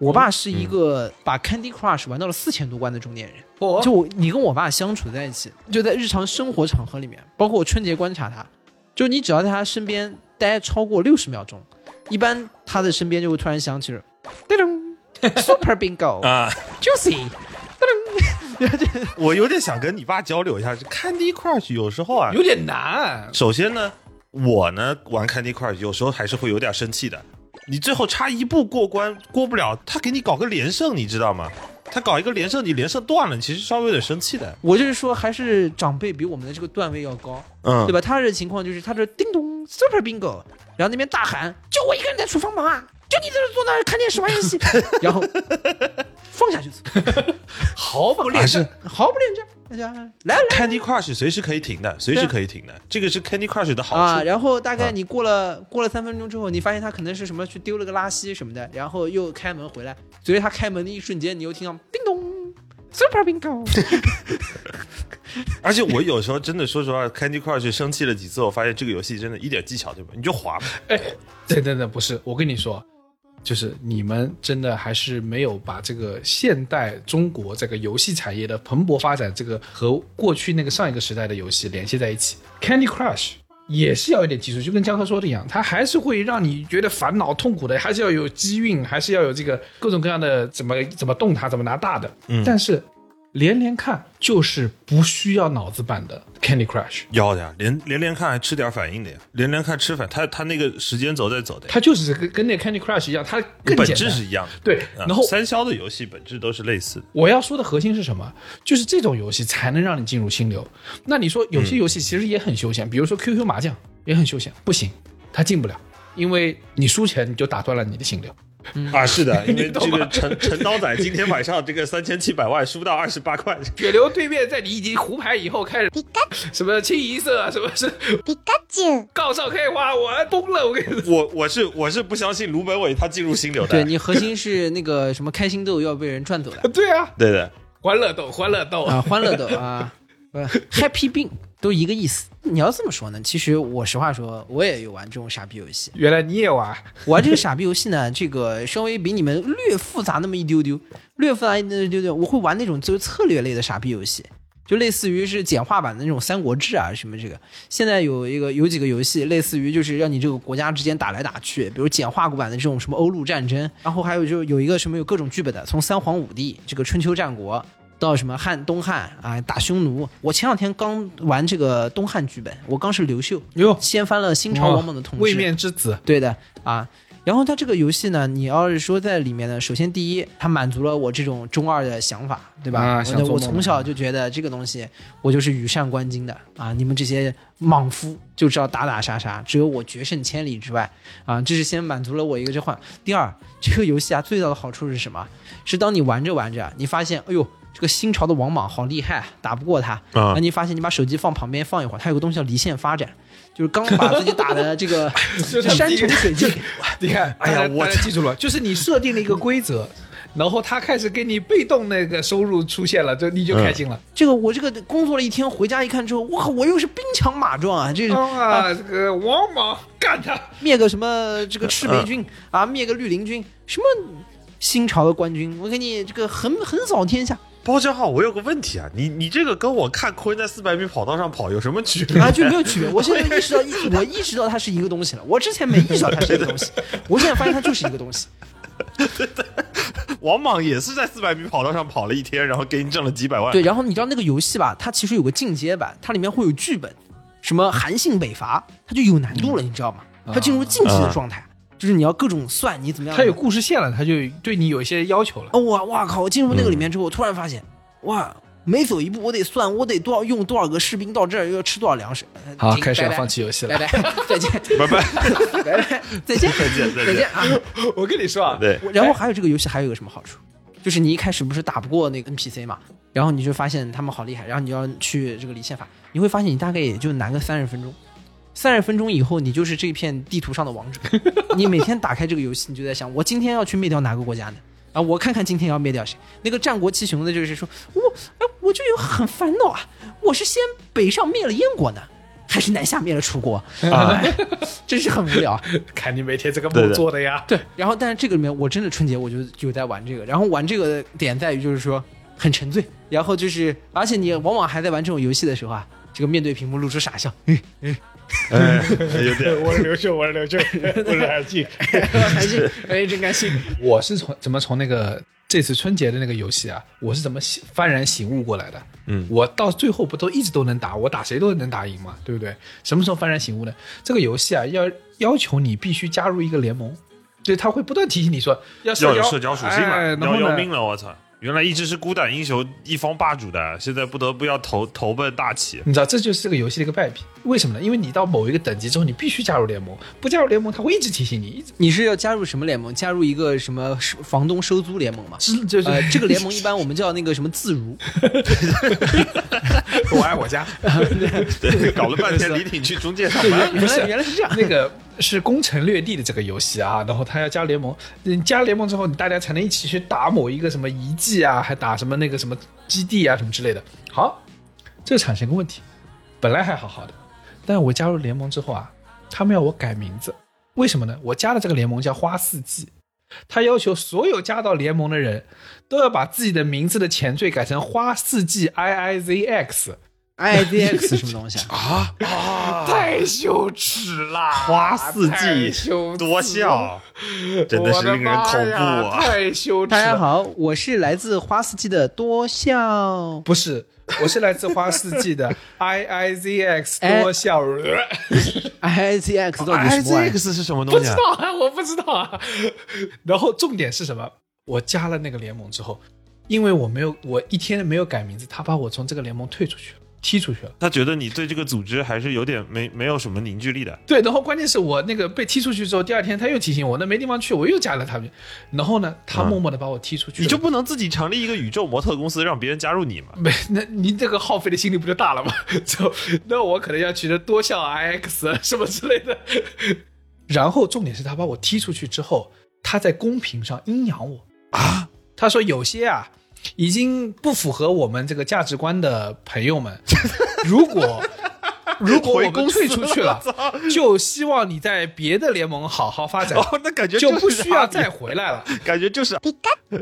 我爸是一个把 Candy Crush 玩到了四千多关的中年人。哦就我你跟我爸相处在一起，就在日常生活场合里面，包括我春节观察他，就你只要在他身边待超过六十秒钟，一般他的身边就会突然响起了叮咚 Super Bingo 啊，Juicy，我有点想跟你爸交流一下，这 Candy Crush 有时候啊，有点难。首先呢，我呢玩 Candy Crush 有时候还是会有点生气的。你最后差一步过关过不了，他给你搞个连胜，你知道吗？他搞一个连胜，你连胜断了，你其实稍微有点生气的。我就是说，还是长辈比我们的这个段位要高。嗯，对吧？他的情况就是他这叮咚 Super Bingo，然后那边大喊，就我一个人在厨房忙啊，就你在这坐那儿看电视玩游戏，然后放下去，毫不恋战，毫不恋战，大家。来来 Candy Crush 随时可以停的，随时可以停的，这个是 Candy Crush 的好处。啊，处。然后大概啊。你过了、过了三分钟之后，你发现他可能是什么去丢了个拉稀什么的，然后又开门回来，随着他开门的一瞬间，你又听到叮咚 Super Bingo，而且我有时候真的说实话，Candy Crush 生气了几次，我发现这个游戏真的一点技巧都没有，你就滑。吧。对对对，不是，我跟你说，就是你们真的还是没有把这个现代中国这个游戏产业的蓬勃发展，这个和过去那个上一个时代的游戏联系在一起。Candy Crush 也是要有点技术，就跟江科说的一样，它还是会让你觉得烦恼痛苦的，还是要有机运，还是要有这个各种各样的怎么怎么动它，怎么拿大的。嗯但是连连看就是不需要脑子版的 Candy Crush。要的呀，连连连看还吃点反应的呀，连连看吃反，他他那个时间轴在走的呀，它就是跟跟那 Candy Crush 一样，它更本简单。质是一样的。对，啊然后三消的游戏本质都是类似的。我要说的核心是什么？就是这种游戏才能让你进入心流。那你说有些游戏其实也很休闲，比如说 QQ 麻将也很休闲，不行，它进不了，因为你输钱你就打断了你的心流。啊，是的，因为这个陈陈刀仔今天晚上这个三千七百万输到二十八块，血流对面在你已经胡牌以后开始什么清一色啊，什么是皮卡丘，告上开花，我崩了，我跟你说。我我是我是不相信卢本伟他进入心流的。对你核心是那个什么开心豆要被人赚走了 对啊，对的，欢乐豆，欢乐豆，啊，欢乐豆啊，呃，Happy Bin 都一个意思。你要这么说呢，其实我实话说，我也有玩这种傻逼游戏。原来你也玩，玩这个傻逼游戏呢，这个稍微比你们略复杂那么一丢丢，略复杂一丢丢。我会玩那种就是策略类的傻逼游戏，就类似于是简化版的那种《三国志》啊什么这个。现在有一个有几个游戏，类似于就是让你这个国家之间打来打去，比如简化版的这种什么欧陆战争，然后还有就有一个什么有各种剧本的，从三皇五帝这个春秋战国。到什么汉东汉啊，打匈奴。我前两天刚玩这个东汉剧本，我刚是刘秀，哟，掀翻了新朝王莽的统治。位面之子，对的啊。然后它这个游戏呢，你要是说在里面呢，首先第一，它满足了我这种中二的想法，对吧？啊我从小就觉得这个东西，我就是羽扇纶巾的啊！你们这些莽夫就知道打打杀杀，只有我决胜千里之外啊！这是先满足了我一个这话。第二，这个游戏啊，最大的好处是什么？是当你玩着玩着，你发现，哎呦，这个新朝的王莽好厉害，打不过他。啊那你发现你把手机放旁边放一会儿，它有个东西叫离线发展，就是刚把自己打的这个就 山穷水尽。你看，哎呀大家我记住了，就是你设定了一个规则，然后他开始给你被动那个收入出现了，就你就开心了。这个我这个工作了一天，回家一看之后，哇，我又是兵强马壮啊！这是啊，这个王莽干他！灭个什么这个赤眉军啊，灭个绿林军，什么新朝的官军，我给你这个横横扫天下包家浩，我有个问题啊，你你这个跟我看坤在四百米跑道上跑有什么区别？啊，就没有区别。我现在意识到，我意识到它是一个东西了。我之前没意识到它是一个东西，我现在发现它就是一个东西。王莽也是在四百米跑道上跑了一天，然后给你挣了几百万。对，然后你知道那个游戏吧，它其实有个进阶版，它里面会有剧本，什么韩信北伐，它就有难度了，你知道吗？它进入竞技的状态，就是你要各种算你怎么样。他有故事线了，他就对你有一些要求了。哦，我哇靠！我进入那个里面之后，我突然发现，哇，每走一步我得算，我得多少用多少个士兵到这儿，又要吃多少粮食。呃好，开始要放弃游戏了。拜拜，再见，拜拜，拜拜，再见，再见再见啊！我跟你说啊，对，然后还有这个游戏还有一个什么好处，就是你一开始不是打不过那个 NPC 嘛，然后你就发现他们好厉害，然后你要去这个离线法，你会发现你大概也就难个三十分钟，三十分钟以后你就是这片地图上的王者。你每天打开这个游戏，你就在想，我今天要去灭掉哪个国家呢？啊，我看看今天要灭掉谁。那个战国七雄的就是说，我哎，我就有很烦恼啊，我是先北上灭了燕国呢，还是南下灭了楚国？啊，真是很无聊。看你每天这个梦做的呀。对，然后但是这个里面我真的春节我就就在玩这个，然后玩这个的点在于就是说很沉醉，然后就是而且你往往还在玩这种游戏的时候啊，这个面对屏幕露出傻笑，哎，有点我是刘秀，我是刘秀，我是韩信。韩信，哎，真开心。我是从怎么从那个这次春节的那个游戏啊，我是怎么醒幡然醒悟过来的？嗯我到最后不都一直都能打，我打谁都能打赢嘛，对不对？什么时候幡然醒悟呢？这个游戏啊，要要求你必须加入一个联盟，就是他会不断提醒你说要要有社交属性嘛，哎、然后呢要要命了，我操！原来一直是孤胆英雄、一方霸主的，现在不得不要投投奔大企。你知道，这就是这个游戏的一个败笔。为什么呢？因为你到某一个等级之后，你必须加入联盟，不加入联盟，他会一直提醒你，你是要加入什么联盟？加入一个什么房东收租联盟吗？是就是、呃，这个联盟一般我们叫那个什么自如，我爱我家。对，搞了半天李挺去中介上，班原。原来原来是这样。那个是攻城略地的这个游戏啊，然后他要加联盟，你加联盟之后，你大家才能一起去打某一个什么遗迹啊，还打什么那个什么基地啊什么之类的。好，这产生个问题，本来还好好的，但我加入联盟之后啊，他们要我改名字，为什么呢？我加的这个联盟叫花四季。他要求所有加到联盟的人都要把自己的名字的前缀改成花四季 I I Z X，I Z X 什么东西啊？啊太羞耻啦！花四季羞多笑，真的是令人恐怖啊！太羞耻大家。好，我是来自花四季的多笑。不是，我是来自花四季的 I I Z X 哎多笑。I Z X 到底 I 什么 Z？X 是什么东西啊？知道啊，我不知道啊。然后重点是什么？我加了那个联盟之后，因为我没有，我一天没有改名字，他把我从这个联盟退出去了，踢出去了。他觉得你对这个组织还是有点没没有什么凝聚力的。对，然后关键是我那个被踢出去之后，第二天他又提醒我，那没地方去，我又加了他们。然后呢，他嗯默默的把我踢出去了。你就不能自己成立一个宇宙模特公司，让别人加入你吗？没，那你这个耗费的心力不就大了吗？就那我可能要取得多项 IX 什么之类的。然后重点是他把我踢出去之后，他在公屏上阴阳我啊，他说有些啊已经不符合我们这个价值观的朋友们，如果 如果我回们退出去了，就希望你在别的联盟好好发展，哦，那感觉就是不需要再回来了。感觉就是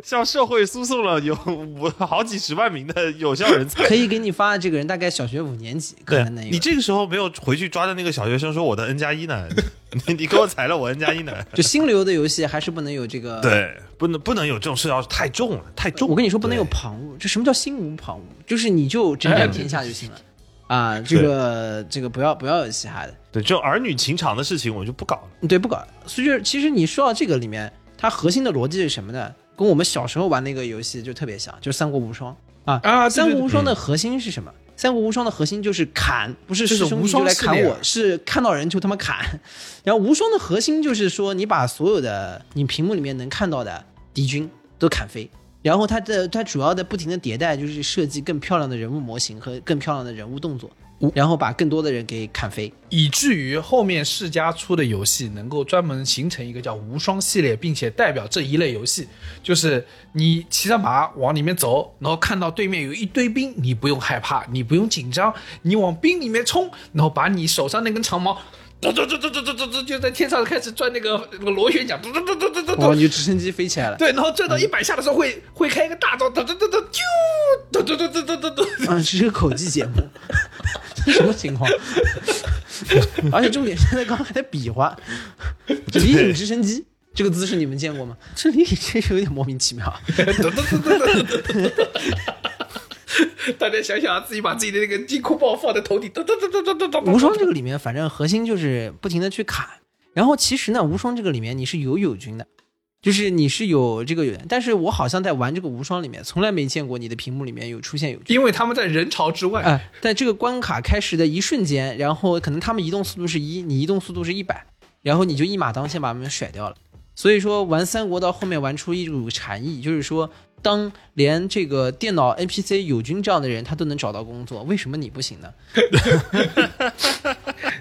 向社会输送了有五好几十万名的有效人才。可以给你发的这个人大概小学五年级，可对能。你这个时候没有回去抓的那个小学生说我的 N 加一呢？你 你给我裁了我 N 加一呢？就新流的游戏还是不能有这个。，对，不能不能有这种社交太重了，太重。我跟你说不能有旁骛。这什么叫心无旁骛？就是你就征战天下就行了。啊，这个这个不要不要有嘻哈的，对，这种儿女情长的事情我就不搞了。对，不搞。所以就是其实你说到这个里面，它核心的逻辑是什么呢？跟我们小时候玩那个游戏就特别像，就是《三国无双》啊。啊三国无双嗯的核心是什么？三国无双的核心就是砍，不是就是无师兄弟就来砍我，是看到人就他妈砍。然后无双的核心就是说，你把所有的你屏幕里面能看到的敌军都砍飞。然后它的它主要的不停的迭代，就是设计更漂亮的人物模型和更漂亮的人物动作，然后把更多的人给砍飞。以至于后面世嘉出的游戏能够专门形成一个叫无双系列，并且代表这一类游戏，就是你骑着马往里面走，然后看到对面有一堆兵，你不用害怕，你不用紧张，你往兵里面冲，然后把你手上那根长矛。嘟嘟嘟嘟嘟嘟嘟嘟，就在天上开始转那个那个螺旋桨，嘟嘟嘟嘟嘟嘟然后嘟，你就直升机飞起来了。对，然后转到一百下的时候会会开一个大招，嘟嘟嘟嘟，啾，嘟嘟嘟嘟嘟嘟嘟，啊，这是个口技节目，这什么情况？而且重点现在刚刚还在比划，这李挺直升机这个姿势你们见过吗？这李影真是有点莫名其妙。大家想想啊，自己把自己的那个金箍棒放在头顶，嘟嘟嘟嘟嘟嘟嘟。无双这个里面，反正核心就是不停的去砍。然后其实呢，无双这个里面你是有友军的，就是你是有这个友，但是我好像在玩这个无双里面，从来没见过你的屏幕里面有出现友军。因为他们在人潮之外，哎，在这个关卡开始的一瞬间，然后可能他们移动速度是一，你移动速度是一百，然后你就一马当先把他们甩掉了。所以说玩三国到后面玩出一股禅意，就是说，当连这个电脑 NPC 友军这样的人他都能找到工作，为什么你不行呢？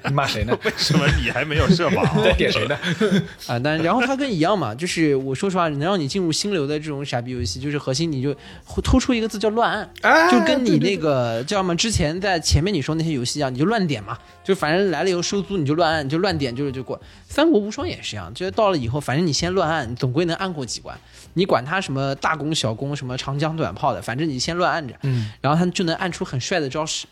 你 骂谁呢？为什么你还没有社保？在点谁呢？啊，但然后他跟一样嘛，就是我说实话，能让你进入心流的这种傻逼游戏，就是核心你就会突出一个字叫乱按，哎就跟你那个叫什么之前在前面你说那些游戏一样，你就乱点嘛，就反正来了以后收租你就乱按，你就乱点就是就过。三国无双也是一样，就是到了以后，反正你先乱按，你总归能按过几关，你管他什么大弓小弓，什么长枪短炮的，反正你先乱按着，嗯，然后他就能按出很帅的招式。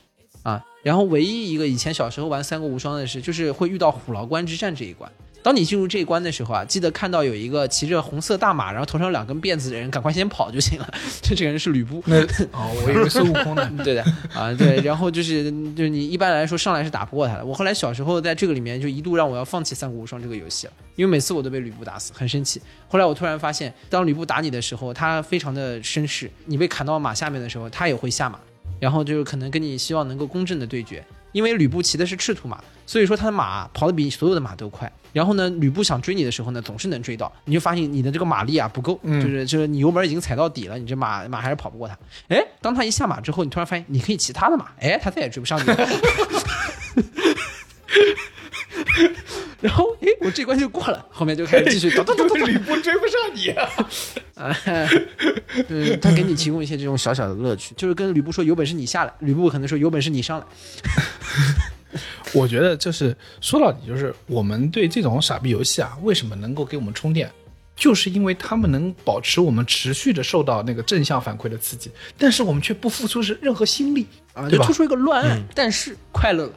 啊，然后唯一一个以前小时候玩三国无双的是，就是会遇到虎牢关之战这一关。当你进入这一关的时候啊，记得看到有一个骑着红色大马，然后头上有两根辫子的人，赶快先跑就行了。这 这个人是吕布，那哦，我以为孙悟空呢。对的啊，对。然后就是就是你一般来说上来是打不过他的。我后来小时候在这个里面就一度让我要放弃三国无双这个游戏了，因为每次我都被吕布打死，很生气。后来我突然发现，当吕布打你的时候，他非常的绅士，你被砍到马下面的时候，他也会下马，然后就是可能跟你希望能够公正的对决。因为吕布骑的是赤兔马，所以说他的马跑得比所有的马都快。然后呢，吕布想追你的时候呢，总是能追到。你就发现你的这个马力啊不够，嗯就是就是你油门已经踩到底了，你这马马还是跑不过他。哎，当他一下马之后，你突然发现你可以骑他的马，哎，他再也追不上你了。然后，哎，我这关就过了，后面就开始继续咚咚咚咚因为吕布追不上你啊！啊，嗯，他给你提供一些这种小小的乐趣，就是跟吕布说有本事你下来，吕布可能说有本事你上来。我觉得就是说到底，就是我们对这种傻逼游戏啊，为什么能够给我们充电？就是因为他们能保持我们持续的受到那个正向反馈的刺激，但是我们却不付出是任何心力啊，就突出一个乱按，但是快乐了。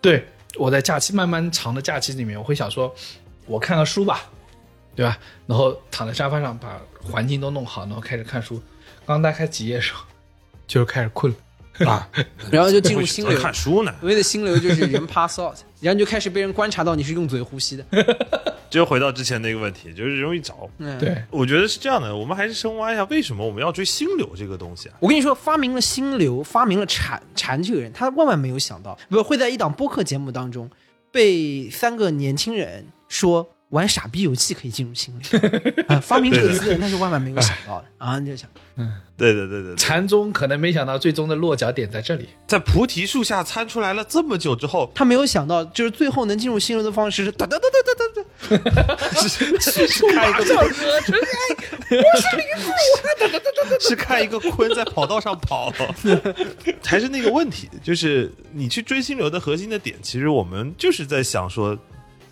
对，我在假期漫漫长的假期里面，我会想说，我看个书吧，对吧？然后躺在沙发上，把环境都弄好，然后开始看书。刚打开几页的时候，就开始困了啊！然后就进入心流。看书呢，所谓的心流就是人 pass out，然后就开始被人观察到你是用嘴呼吸的。就回到之前那个问题，就是容易着。嗯，对，我觉得是这样的，我们还是深挖一下为什么我们要追心流这个东西啊？我跟你说，发明了心流，发明了禅禅这个人，他万万没有想到，不会在一档播客节目当中被三个年轻人说玩傻逼游戏可以进入心流 啊！发明这个词的人他是万万没有想到的啊！你就想，嗯对对对对，禅宗可能没想到最终的落脚点在这里。在菩提树下参出来了这么久之后，他没有想到，就是最后能进入心流的方式是哒哒哒哒哒哒哒，是是看一个是看一个鲲在跑道上跑，还是那个问题，就是你去追心流的核心的点，其实我们就是在想说，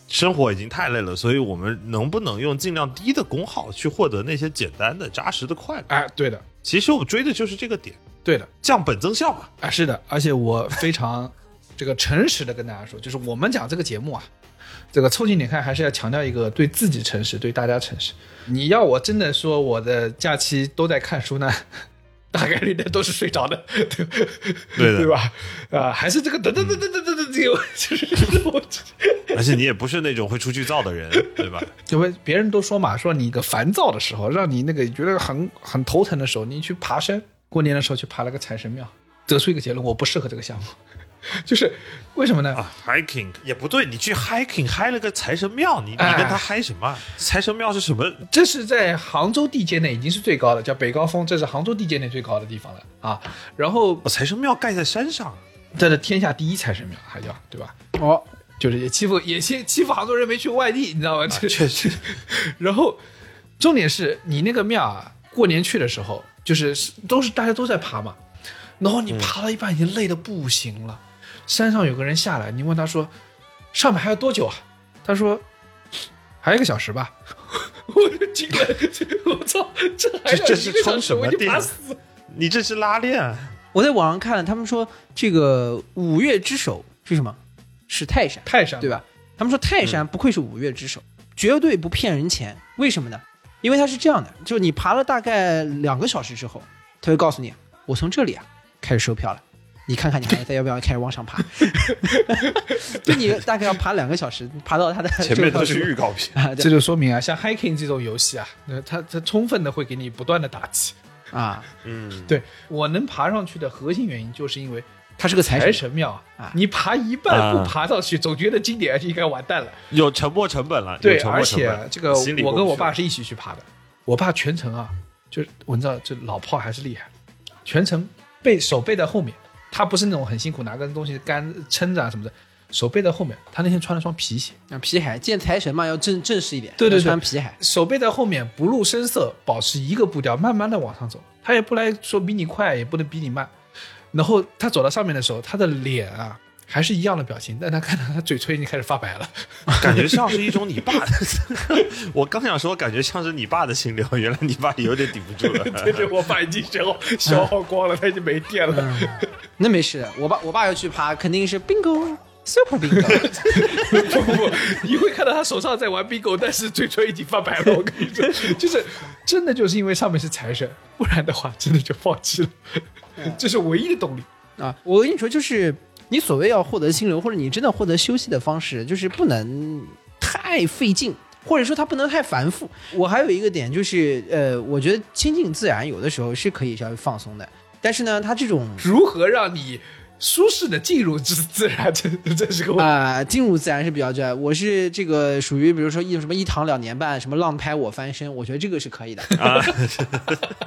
生活已经太累了，所以我们能不能用尽量低的功耗去获得那些简单的扎实的快乐？哎，对的，其实我追的就是这个点，对的，降本增效嘛。啊，是的，而且我非常这个诚实的跟大家说，就是我们讲这个节目啊，这个凑近点看还是要强调一个对自己诚实，对大家诚实。你要我真的说我的假期都在看书呢，大概率的都是睡着的，对 对吧？啊，还是这个等等等等等等等，这个就是我。而且你也不是那种会出去造的人，对吧？因为别人都说嘛，说你一个烦躁的时候，让你那个觉得很很头疼的时候，你去爬山。过年的时候去爬了个财神庙，得出一个结论，我不适合这个项目。就是为什么呢？啊，hiking 也不对，你去 hiking 嗨了个财神庙，你你哎跟他嗨什么？财神庙是什么？这是在杭州地界内已经是最高的，叫北高峰，这是杭州地界内最高的地方了啊。然后哦，财神庙盖在山上，这是天下第一财神庙，还叫对吧？哦，就是也欺负也欺欺负杭州人没去外地，你知道吗？这 确实。然后重点是你那个庙啊，过年去的时候，就是都是大家都在爬嘛，然后你爬到一半已经累得不行了，山上有个人下来，你问他说上面还要多久啊？他说还有一个小时吧。我就惊了，我操，这还这这是充什么电。你这是拉链啊。我在网上看了，他们说这个五岳之首是什么？是泰山，泰山对吧？他们说泰山不愧是五岳之首，绝对不骗人钱。为什么呢？因为它是这样的，就是你爬了大概两个小时之后，他会告诉你，我从这里啊开始收票了，你看看你还在要不要开始往上爬？就你大概要爬两个小时，爬到它的前面都是预告片，啊，这就说明啊，像 hiking 这种游戏啊，那它它充分的会给你不断的打击。啊，嗯，对我能爬上去的核心原因，就是因为它是个财财神，庙啊你爬一半啊不爬上去，总觉得今年应该完蛋了。有沉没成本了，对，而且这个我跟我爸是一起去爬的，我爸全程啊，就是我知道这老炮还是厉害，全程背手背在后面，他不是那种很辛苦拿个东西杆撑着啊什么的，手背在后面。他那天穿了双皮鞋，啊，皮鞋见财神嘛，要正正式一点，对对对穿皮鞋，手背在后面，不露声色，保持一个步调，慢慢的往上走。他也不来说比你快，也不能比你慢。然后他走到上面的时候，他的脸啊还是一样的表情，但他看到他嘴唇已经开始发白了。感觉像是一种你爸的。我刚想说，感觉像是你爸的心流，原来你爸有点顶不住了。对对，我爸已经消耗消耗光了，他已经没电了。那没事，我爸我爸要去爬，肯定是 bingo super bingo。不不不，你会看到他手上在玩 bingo，但是嘴唇已经发白了。我跟你说，就是真的就是因为上面是财神，不然的话真的就放弃了。这是唯一的动力。啊，我跟你说，就是你所谓要获得心流，或者你真的获得休息的方式，就是不能太费劲，或者说它不能太繁复。我还有一个点就是，呃，我觉得亲近自然有的时候是可以稍微放松的，但是呢，它这种如何让你舒适的进入自自然，这这是个问题。啊、进入自然是比较这，我是这个属于比如说一什么一躺两年半，什么浪拍我翻身，我觉得这个是可以的啊。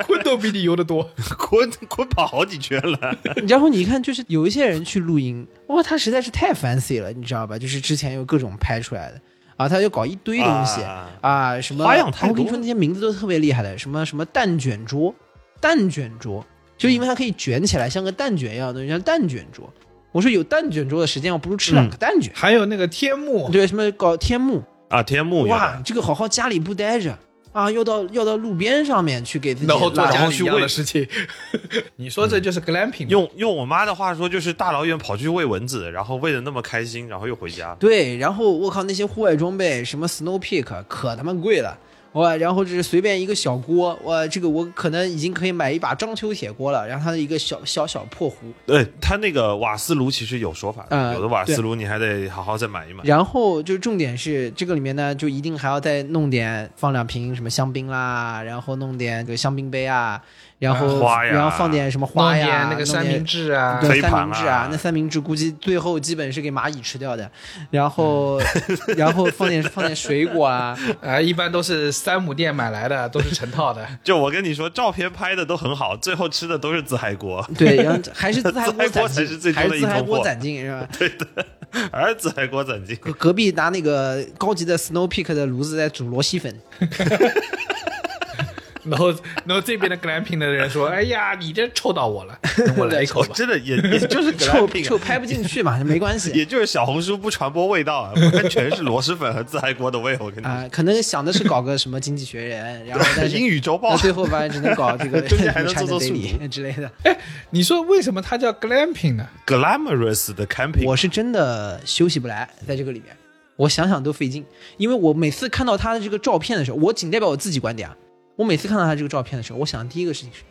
鲲都比你游得多。鲲鲲跑好几圈了，然后你看，就是有一些人去露营，哇，他实在是太 fancy 了，你知道吧？就是之前有各种拍出来的啊，他就搞一堆东西啊啊什么花样太我跟你多说那些名字都特别厉害的，什么什么蛋卷桌，蛋卷桌，就因为它可以卷起来，像个蛋卷一样的东西，叫蛋卷桌。我说有蛋卷桌的时间，我不如吃两个蛋卷。还有那个天幕，对，什么搞天幕，啊，天幕哇，这个好好家里不待着。啊，要到要到路边上面去给自己然后做家里一样然后去喂的事情。你说这就是 glamping 吗用用我妈的话说，就是大老远跑去喂蚊子，然后喂的那么开心，然后又回家。对，然后我靠，那些户外装备，什么 Snow Peak 可他妈贵了，哇！然后就是随便一个小锅，哇，这个我可能已经可以买一把章丘铁锅了，然后它的一个小小小破壶，对它那个瓦斯炉其实有说法的，呃有的瓦斯炉你还得好好再买一买。然后就是重点是这个里面呢，就一定还要再弄点放两瓶什么香槟啦，然后弄点这个香槟杯啊，然后花呀然后放点什么花呀，那个三明。治啊，对三明治啊，那三明治估计最后基本是给蚂蚁吃掉的，然后，然后放点放点水果啊，啊，一般都是三亩店买来的，都是成套的。就我跟你说，照片拍的都很好，最后吃的都是自嗨锅，对，然后还是自嗨锅攒劲，终还是自嗨的一锅攒劲是吧？还是自嗨锅攒劲。隔隔壁拿那个高级的 Snow Peak 的炉子在煮螺蛳粉，然后，然后这边的 glamping 的人说：“ 哎呀，你这臭到我了，我来一口吧。真的也也就是臭臭拍不进去嘛，没关系也就是小红书不传播味道啊，不然全是螺蛳粉和自嗨锅的味。我跟你说，啊、可能想的是搞个什么经济学人，然后但是英语周报最后发现只能搞这个中间还能做做速 Daily 之类的。哎你说为什么它叫 glamping 呢？glamorous 的 camping，我是真的休息不来，在这个里面，我想想都费劲，因为我每次看到他的这个照片的时候，我仅代表我自己观点啊。我每次看到他这个照片的时候，我想的第一个事情是，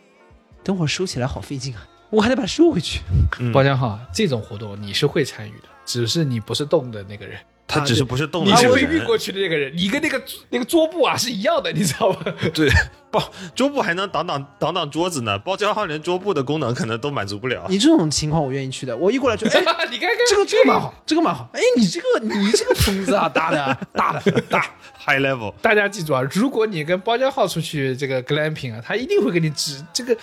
等会儿收起来好费劲啊，我还得把它收回去。嗯包浆号这种活动你是会参与的，只是你不是动的那个人，他只是不是动你是被运过去的那个人，你跟那个那个桌布啊是一样的，你知道吗？对，包桌布还能挡挡挡挡桌子呢，包浆号连桌布的功能可能都满足不了。你这种情况我愿意去的，我一过来就 哎。你看看这个这个蛮好，这个蛮好。哎，你这个你这个棚子啊，大的大的大，High level，大家记住啊，如果你跟包浆号出去这个 glamping 啊，他一定会给你指这个。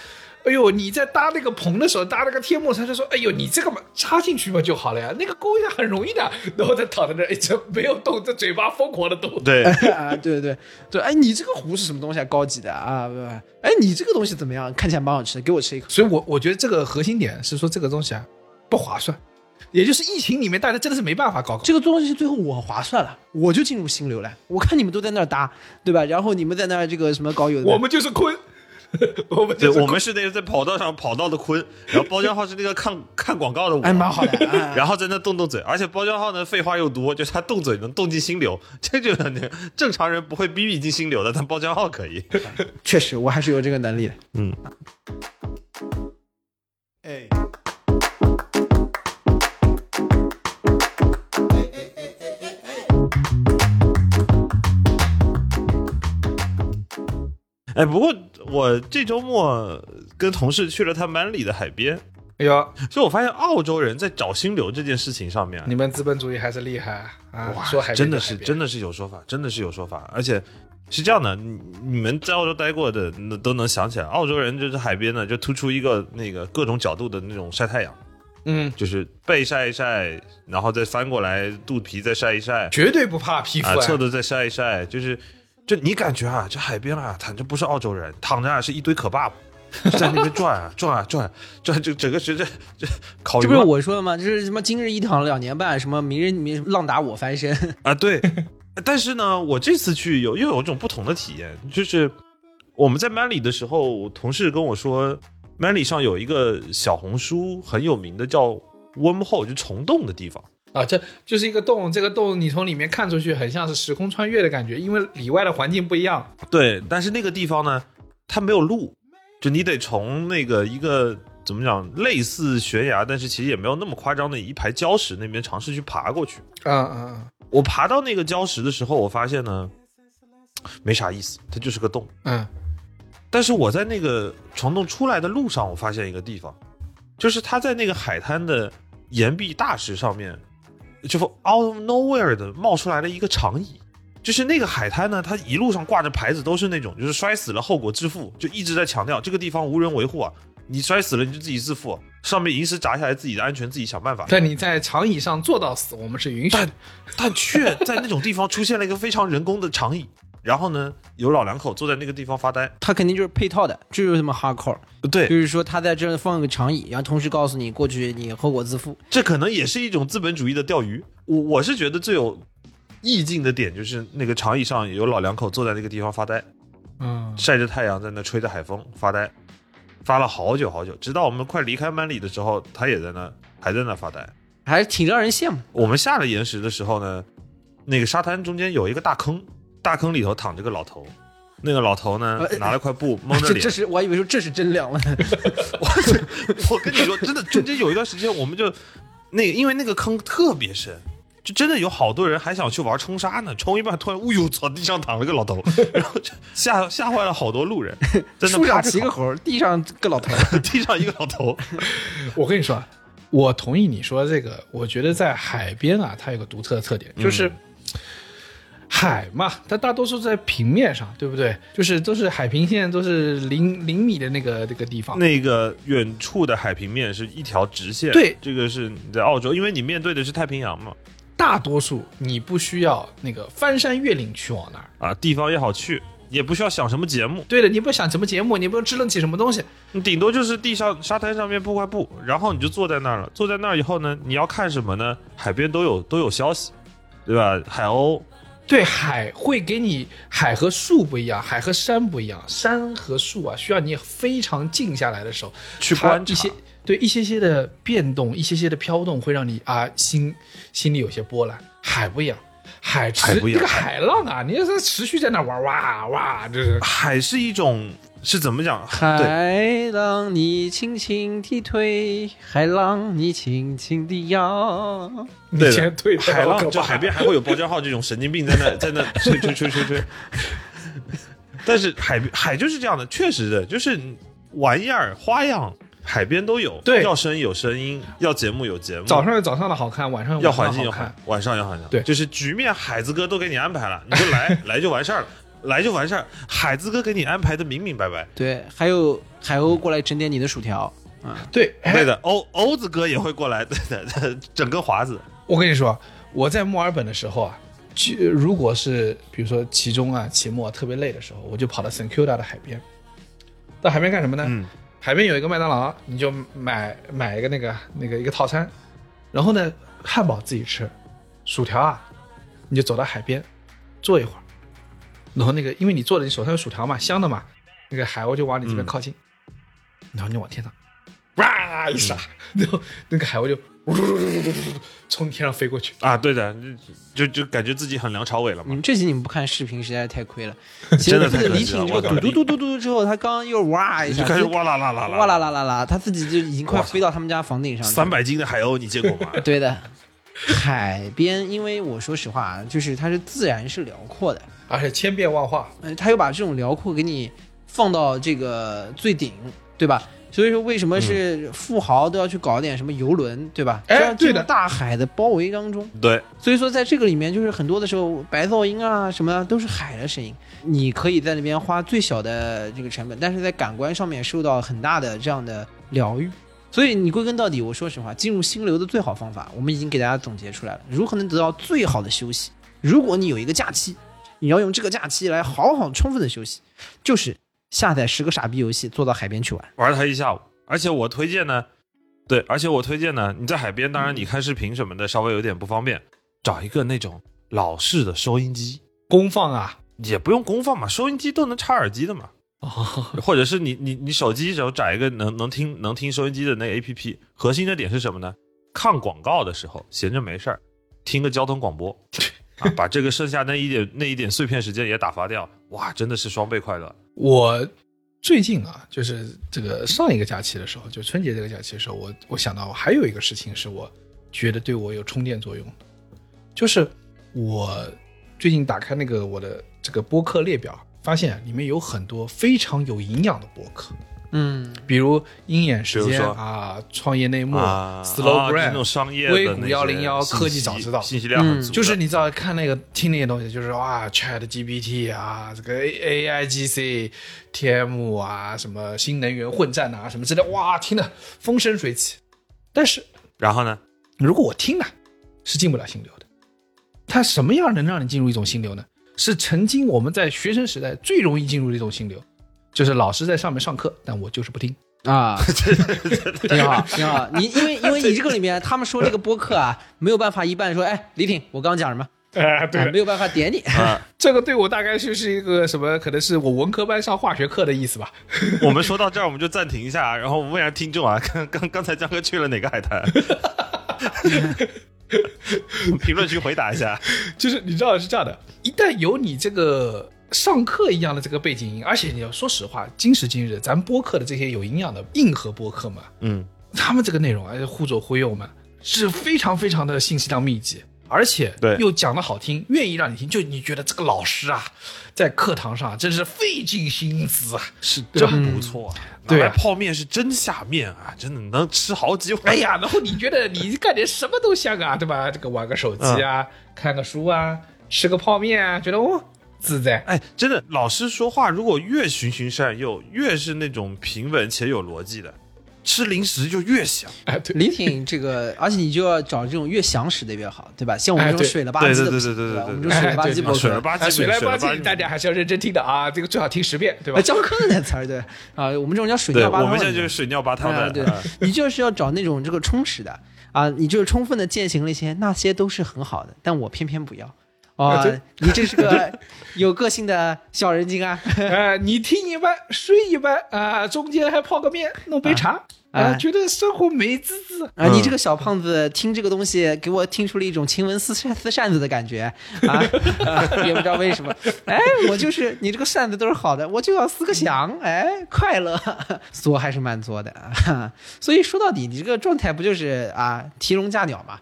哎呦，你在搭那个棚的时候，搭那个天幕，他就说：“哎呦，你这个嘛插进去嘛就好了呀，那个勾一下很容易的。”然后他躺在那儿，一直没有动，这嘴巴疯狂的动。对，啊，对对对对，哎，你这个壶是什么东西啊？高级的啊，不不，哎，你这个东西怎么样？看起来蛮好吃的，给我吃一口。所以我我觉得这个核心点是说这个东西啊不划算，也就是疫情里面大家真的是没办法搞搞。这个东西最后我划算了，我就进入心流了。我看你们都在那儿搭，对吧？然后你们在那儿这个什么搞有我们就是坤，我们对，就是我们是那个在跑道上跑道的坤，然后包浆号是那个看看广告的我，哎蛮好的，哎 然后在那动动嘴，而且包浆号呢废话又多，就是他动嘴能动进心流，这就是那个正常人不会逼逼进心流的，但包浆号可以。确实我还是有这个能力的。嗯，哎，不过我这周末跟同事去了趟曼里的海边，哎呦，所以我发现澳洲人在找心流这件事情上面啊，你们资本主义还是厉害啊！哇，说海边真的是真的是有说法，真的是有说法，而且是这样的，你你们在澳洲待过的那都能想起来，澳洲人就是海边呢就突出一个那个各种角度的那种晒太阳，嗯，就是背晒一晒，然后再翻过来肚皮再晒一晒，绝对不怕皮肤啊，侧的再晒一晒，就是就你感觉啊，这海边啊躺着不是澳洲人，躺着啊是一堆可爸爸。在那边转啊 转啊转啊转，就整个是这这烤鱼这不是我说的吗？就是什么今日一躺两年半，什么明日明浪打我翻身。啊，对。但是呢，我这次去有又有一种不同的体验，就是我们在 Manly 的时候，我同事跟我说，Manly 上有一个小红书很有名的叫 Wormhole，就虫洞的地方。啊，这就是一个洞，这个洞你从里面看出去很像是时空穿越的感觉，因为里外的环境不一样。对，但是那个地方呢，它没有路，就你得从那个一个怎么讲，类似悬崖，但是其实也没有那么夸张的一排礁石那边尝试去爬过去。啊啊我爬到那个礁石的时候，我发现呢，没啥意思，它就是个洞。嗯但是我在那个虫洞出来的路上，我发现一个地方，就是它在那个海滩的岩壁大石上面，就 out of nowhere 的冒出来了一个长椅。就是那个海滩呢，它一路上挂着牌子，都是那种就是摔死了后果自负，就一直在强调这个地方无人维护啊，你摔死了你就自己自负，上面银石砸下来自己的安全自己想办法。但你在长椅上坐到死，我们是允许但。但却在那种地方出现了一个非常人工的长椅，然后呢，有老两口坐在那个地方发呆。他肯定就是配套的，这就是什么 hardcore，对就，是说他在这儿放个长椅，然后同时告诉你过去你后果自负。这可能也是一种资本主义的钓鱼。我我是觉得最有意境的点就是那个长椅上有老两口坐在那个地方发呆，嗯，晒着太阳，在那吹着海风发呆，发了好久好久，直到我们快离开曼里的时候，他也在那还在那发呆。还是挺让人羡慕。我们下了岩石的时候呢，那个沙滩中间有一个大坑，大坑里头躺着个老头。那个老头呢，呃拿了块布蒙着脸这这。是我还以为说这是真凉了，我 我跟你说，真的，中间有一段时间，我们就那个，因为那个坑特别深，就真的有好多人还想去玩冲沙呢，冲一半突然，哎呦操，地上躺了个老头，然后就吓吓坏了好多路人，真的树上骑个猴，地上个老头。地上一个老头，我跟你说，啊，我同意你说的这个。我觉得在海边啊，它有个独特的特点，就是、海嘛，它大多数在平面上，对不对？就是都是海平线都是零零米的那个那个地方。那个远处的海平面是一条直线，对这个是你在澳洲，因为你面对的是太平洋嘛，大多数你不需要那个翻山越岭去往那儿。啊，地方也好去，也不需要想什么节目，对的，你不想什么节目，你不用支棱起什么东西。你顶多就是地上沙滩上面铺块布，然后你就坐在那儿了。坐在那儿以后呢，你要看什么呢？海边都有都有消息，对吧？海鸥对，海会给你海和树不一样，海和山不一样，山和树啊，需要你非常静下来的时候去观察一些，对一些些的变动，一些些的飘动，会让你啊心心里有些波澜。海不一样，海持这个海浪啊，你是持续在那玩哇哇，这是海是一种是怎么讲？海浪你轻轻地推，海浪你轻轻地摇。对的先对海浪就就海边还会有包浆号这种神经病在那 在那吹吹吹吹吹。但是海边海就是这样的，确实的，就是玩意儿花样，海边都有。对要声有声音，要节目有节目，早上有早上的好看，晚上有环境有环。，晚上要环境。对就是局面海子哥都给你安排了，你就来 来就完事儿了，来就完事儿。海子哥给你安排的明明白白。对，还有海鸥过来整点你的薯条啊。对，哎对的，欧欧子哥也会过来，对的，整个华子。我跟你说，我在墨尔本的时候啊，就如果是比如说期中啊、期末特别累的时候，我就跑到 St Kilda 的海边。到海边干什么呢？嗯，海边有一个麦当劳，你就买买一个那个那个一个套餐，然后呢，汉堡自己吃，薯条啊，你就走到海边坐一会儿，然后那个因为你坐的你手上有薯条嘛，香的嘛，那个海鸥就往你这边靠近，然后你往天上，哇一撒，然后那个海鸥就呜噜噜噜噜噜噜从天上飞过去。啊，对的，就就感觉自己很梁朝伟了嘛。你们这集你们不看视频实在是太亏了。真的太可惜了其实李挺这个嘟嘟嘟嘟嘟之后，他刚又哇一下，就开始哇啦啦啦啦哇啦啦啦啦，他自己就已经快飞到他们家房顶上去了。三百斤的海鸥，你见过吗？对的，海边，因为我说实话啊，就是它是自然是辽阔的，而且千变万化，呃，他又把这种辽阔给你放到这个最顶，对吧？所以说，为什么是富豪都要去搞点什么游轮，对吧？哎对的大海的包围当中。对，所以说，在这个里面，就是很多的时候，白噪音啊什么的都是海的声音。你可以在那边花最小的这个成本，但是在感官上面受到很大的这样的疗愈。所以你归根到底，我说实话，进入心流的最好方法，我们已经给大家总结出来了。如何能得到最好的休息？如果你有一个假期，你要用这个假期来好好充分的休息，就是下载十个傻逼游戏，坐到海边去玩。玩它一下午。而且我推荐呢，对，而且我推荐呢，你在海边，当然你看视频什么的稍微有点不方便，找一个那种老式的收音机，功放啊，也不用功放嘛，收音机都能插耳机的嘛。哦 或者是你你你手机时候找一个能能听能听收音机的那 A P P，核心的点是什么呢？看广告的时候闲着没事儿，听个交通广播，啊，把这个剩下那一点那一点碎片时间也打发掉，哇，真的是双倍快乐。我最近啊，就是这个上一个假期的时候，就春节这个假期的时候，我我想到还有一个事情是我觉得对我有充电作用，就是我最近打开那个我的这个播客列表，发现里面有很多非常有营养的播客，嗯，比如鹰眼时间啊、创业内幕、啊 Slow 啊 Brand，、就是那种商业的微谷幺零幺科技早知道。信息量很嗯。足的，就是你知道看那个听那些东西，就是哇，Chat GPT 啊，这个 A A I G C T M 啊，什么新能源混战啊，什么之类，哇，听的风生水起。但是然后呢，如果我听了，是进不了心流的。它什么样能让你进入一种心流呢？是曾经我们在学生时代最容易进入的一种心流，就是老师在上面上课，但我就是不听。啊，挺好，挺好。你因为因为你这个里面，他们说这个播客啊，没有办法一半说，哎，李挺，我刚刚讲什么？哎，啊，没有办法点你。啊，这个对我大概就是一个什么，可能是我文科班上化学课的意思吧。我们说到这儿，我们就暂停一下，然后我问一下听众啊，刚刚刚才江哥去了哪个海滩？评论区回答一下。就是你知道是这样的，一旦有你这个上课一样的这个背景音，而且你要说实话，今时今日咱播客的这些有营养的硬核播客嘛，嗯，他们这个内容啊，互左互右嘛，是非常非常的信息量密集。而且对又讲的好听，愿意让你听，就你觉得这个老师啊，在课堂上真是费尽心思啊。是真不错啊。对啊泡面是真下面啊，真的能吃好几碗。哎呀，然后你觉得你干点什么都香啊，对吧？这个玩个手机啊，看个书啊，吃个泡面啊，觉得哦自在。哎，真的，老师说话如果越循循善诱，越是那种平稳且有逻辑的，吃零食就越香。哎，对，李挺这个，而且你就要找这种越详实的越好，对吧？像我们这种水了吧唧的对对对对对吧？我们这种水了吧唧博客。水了吧唧，啊，水了吧唧大家还是要认真听的啊，这个最好听十遍，对吧哎，？教课那词儿对啊，我们这种叫水，尿吧汤。我们现在就是水尿吧汤的。啊对啊 你就是要找那种这个充实的啊，你就是充分的践行了一些，那些都是很好的，但我偏偏不要。啊对，你这是个有个性的小人精啊！呃，你听一半，睡一半啊，中间还泡个面，弄杯茶啊啊，觉得生活美滋滋。啊，你这个小胖子听这个东西，给我听出了一种晴雯撕扇撕扇子的感觉 啊，也不知道为什么。哎，我就是你这个扇子都是好的，我就要撕个响，哎，快乐，作还是蛮作的啊。所以说到底，你这个状态不就是啊，提笼架鸟嘛？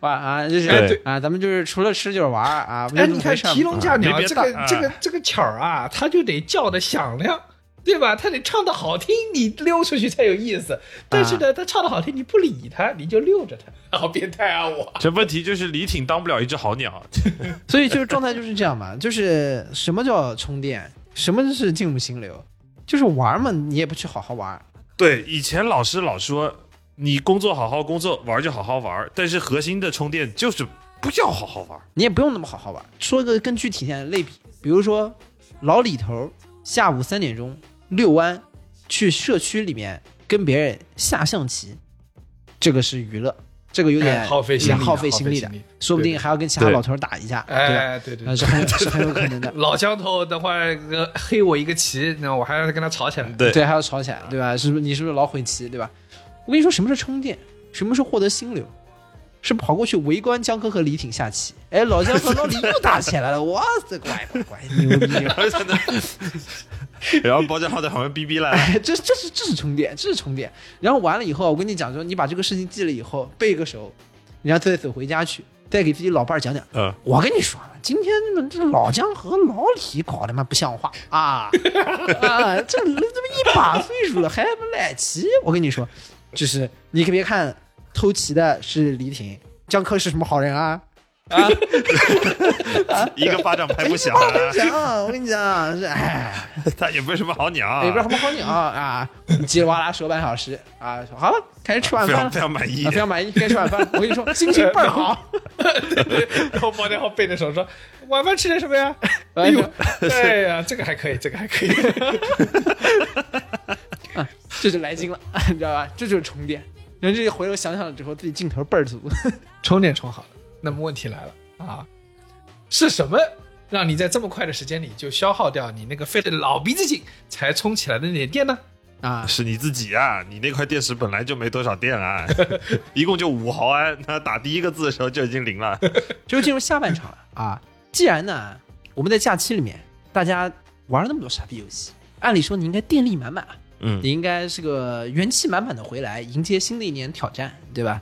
哇啊，就是啊，咱们就是除了吃就是玩儿啊。哎，你看提笼架鸟这个这个这个巧儿啊，它就得叫的响亮。对吧？他得唱的好听，你溜出去才有意思。但是呢，他唱的好听，你不理他，你就溜着他，好变态啊！我这问题就是李挺当不了一只好鸟。所以就是状态就是这样嘛，就是什么叫充电，什么是进入心流，就是玩嘛，你也不去好好玩。对，以前老师老说你工作好好工作，玩就好好玩，但是核心的充电就是不要好好玩。你也不用那么好好玩。说个更具体点的类比，比如说老李头下午三点钟遛弯，去社区里面跟别人下象棋，这个是娱乐，这个有点哎耗费心力的耗费心力的说不定还要跟其他老头打一架，对吧？哎，对对呃，是很是很有可能的。老江头等会儿呃黑我一个棋，那我还要跟他吵起来。对对，还要吵起来，对吧？是不是你是不是老悔棋，对吧？我跟你说，什么是充电？什么是获得心流？是跑过去围观江科和李挺下棋。哎，老江和老李又打起来了，哇塞，乖乖乖，牛逼！然后包江浩在旁边逼逼来了，哎，这这是这是充电，这是充电。然后完了以后，我跟你讲说，你把这个事情记了以后，背个熟，然后再走回家去，再给自己老伴儿讲讲。嗯，我跟你说，今天这这老江和老李搞的妈不像话啊啊！这这么一把岁数了还不赖棋？我跟你说，就是你可别看偷棋的是李挺，江科是什么好人啊？啊，一个巴掌拍不响，啊讲，我跟你讲，是哎，他也不是什么好鸟，也不是什么好鸟啊！叽里哇啦说半小时啊，说好了，开始吃晚非常饭了。非常满意啊，非。常满意，该吃晚饭了。我跟你说，心情倍儿好。然后包天浩背着手说：“晚饭吃点什么呀？”哎哎呦，哎呀，这个还可以，这个还可以。啊这就来劲了，你知道吧？这就是充电。然后这回头想想之后，自己镜头倍儿足。充电充好了，那么问题来了啊，是什么让你在这么快的时间里就消耗掉你那个费了老鼻子劲才充起来的那点电呢？啊，是你自己啊！你那块电池本来就没多少电啊，一共就五毫安，那打第一个字的时候就已经零了。就进入下半场了啊。既然呢，我们在假期里面大家玩了那么多傻逼游戏，按理说你应该电力满满啊，嗯你应该是个元气满满的回来迎接新的一年挑战，对吧？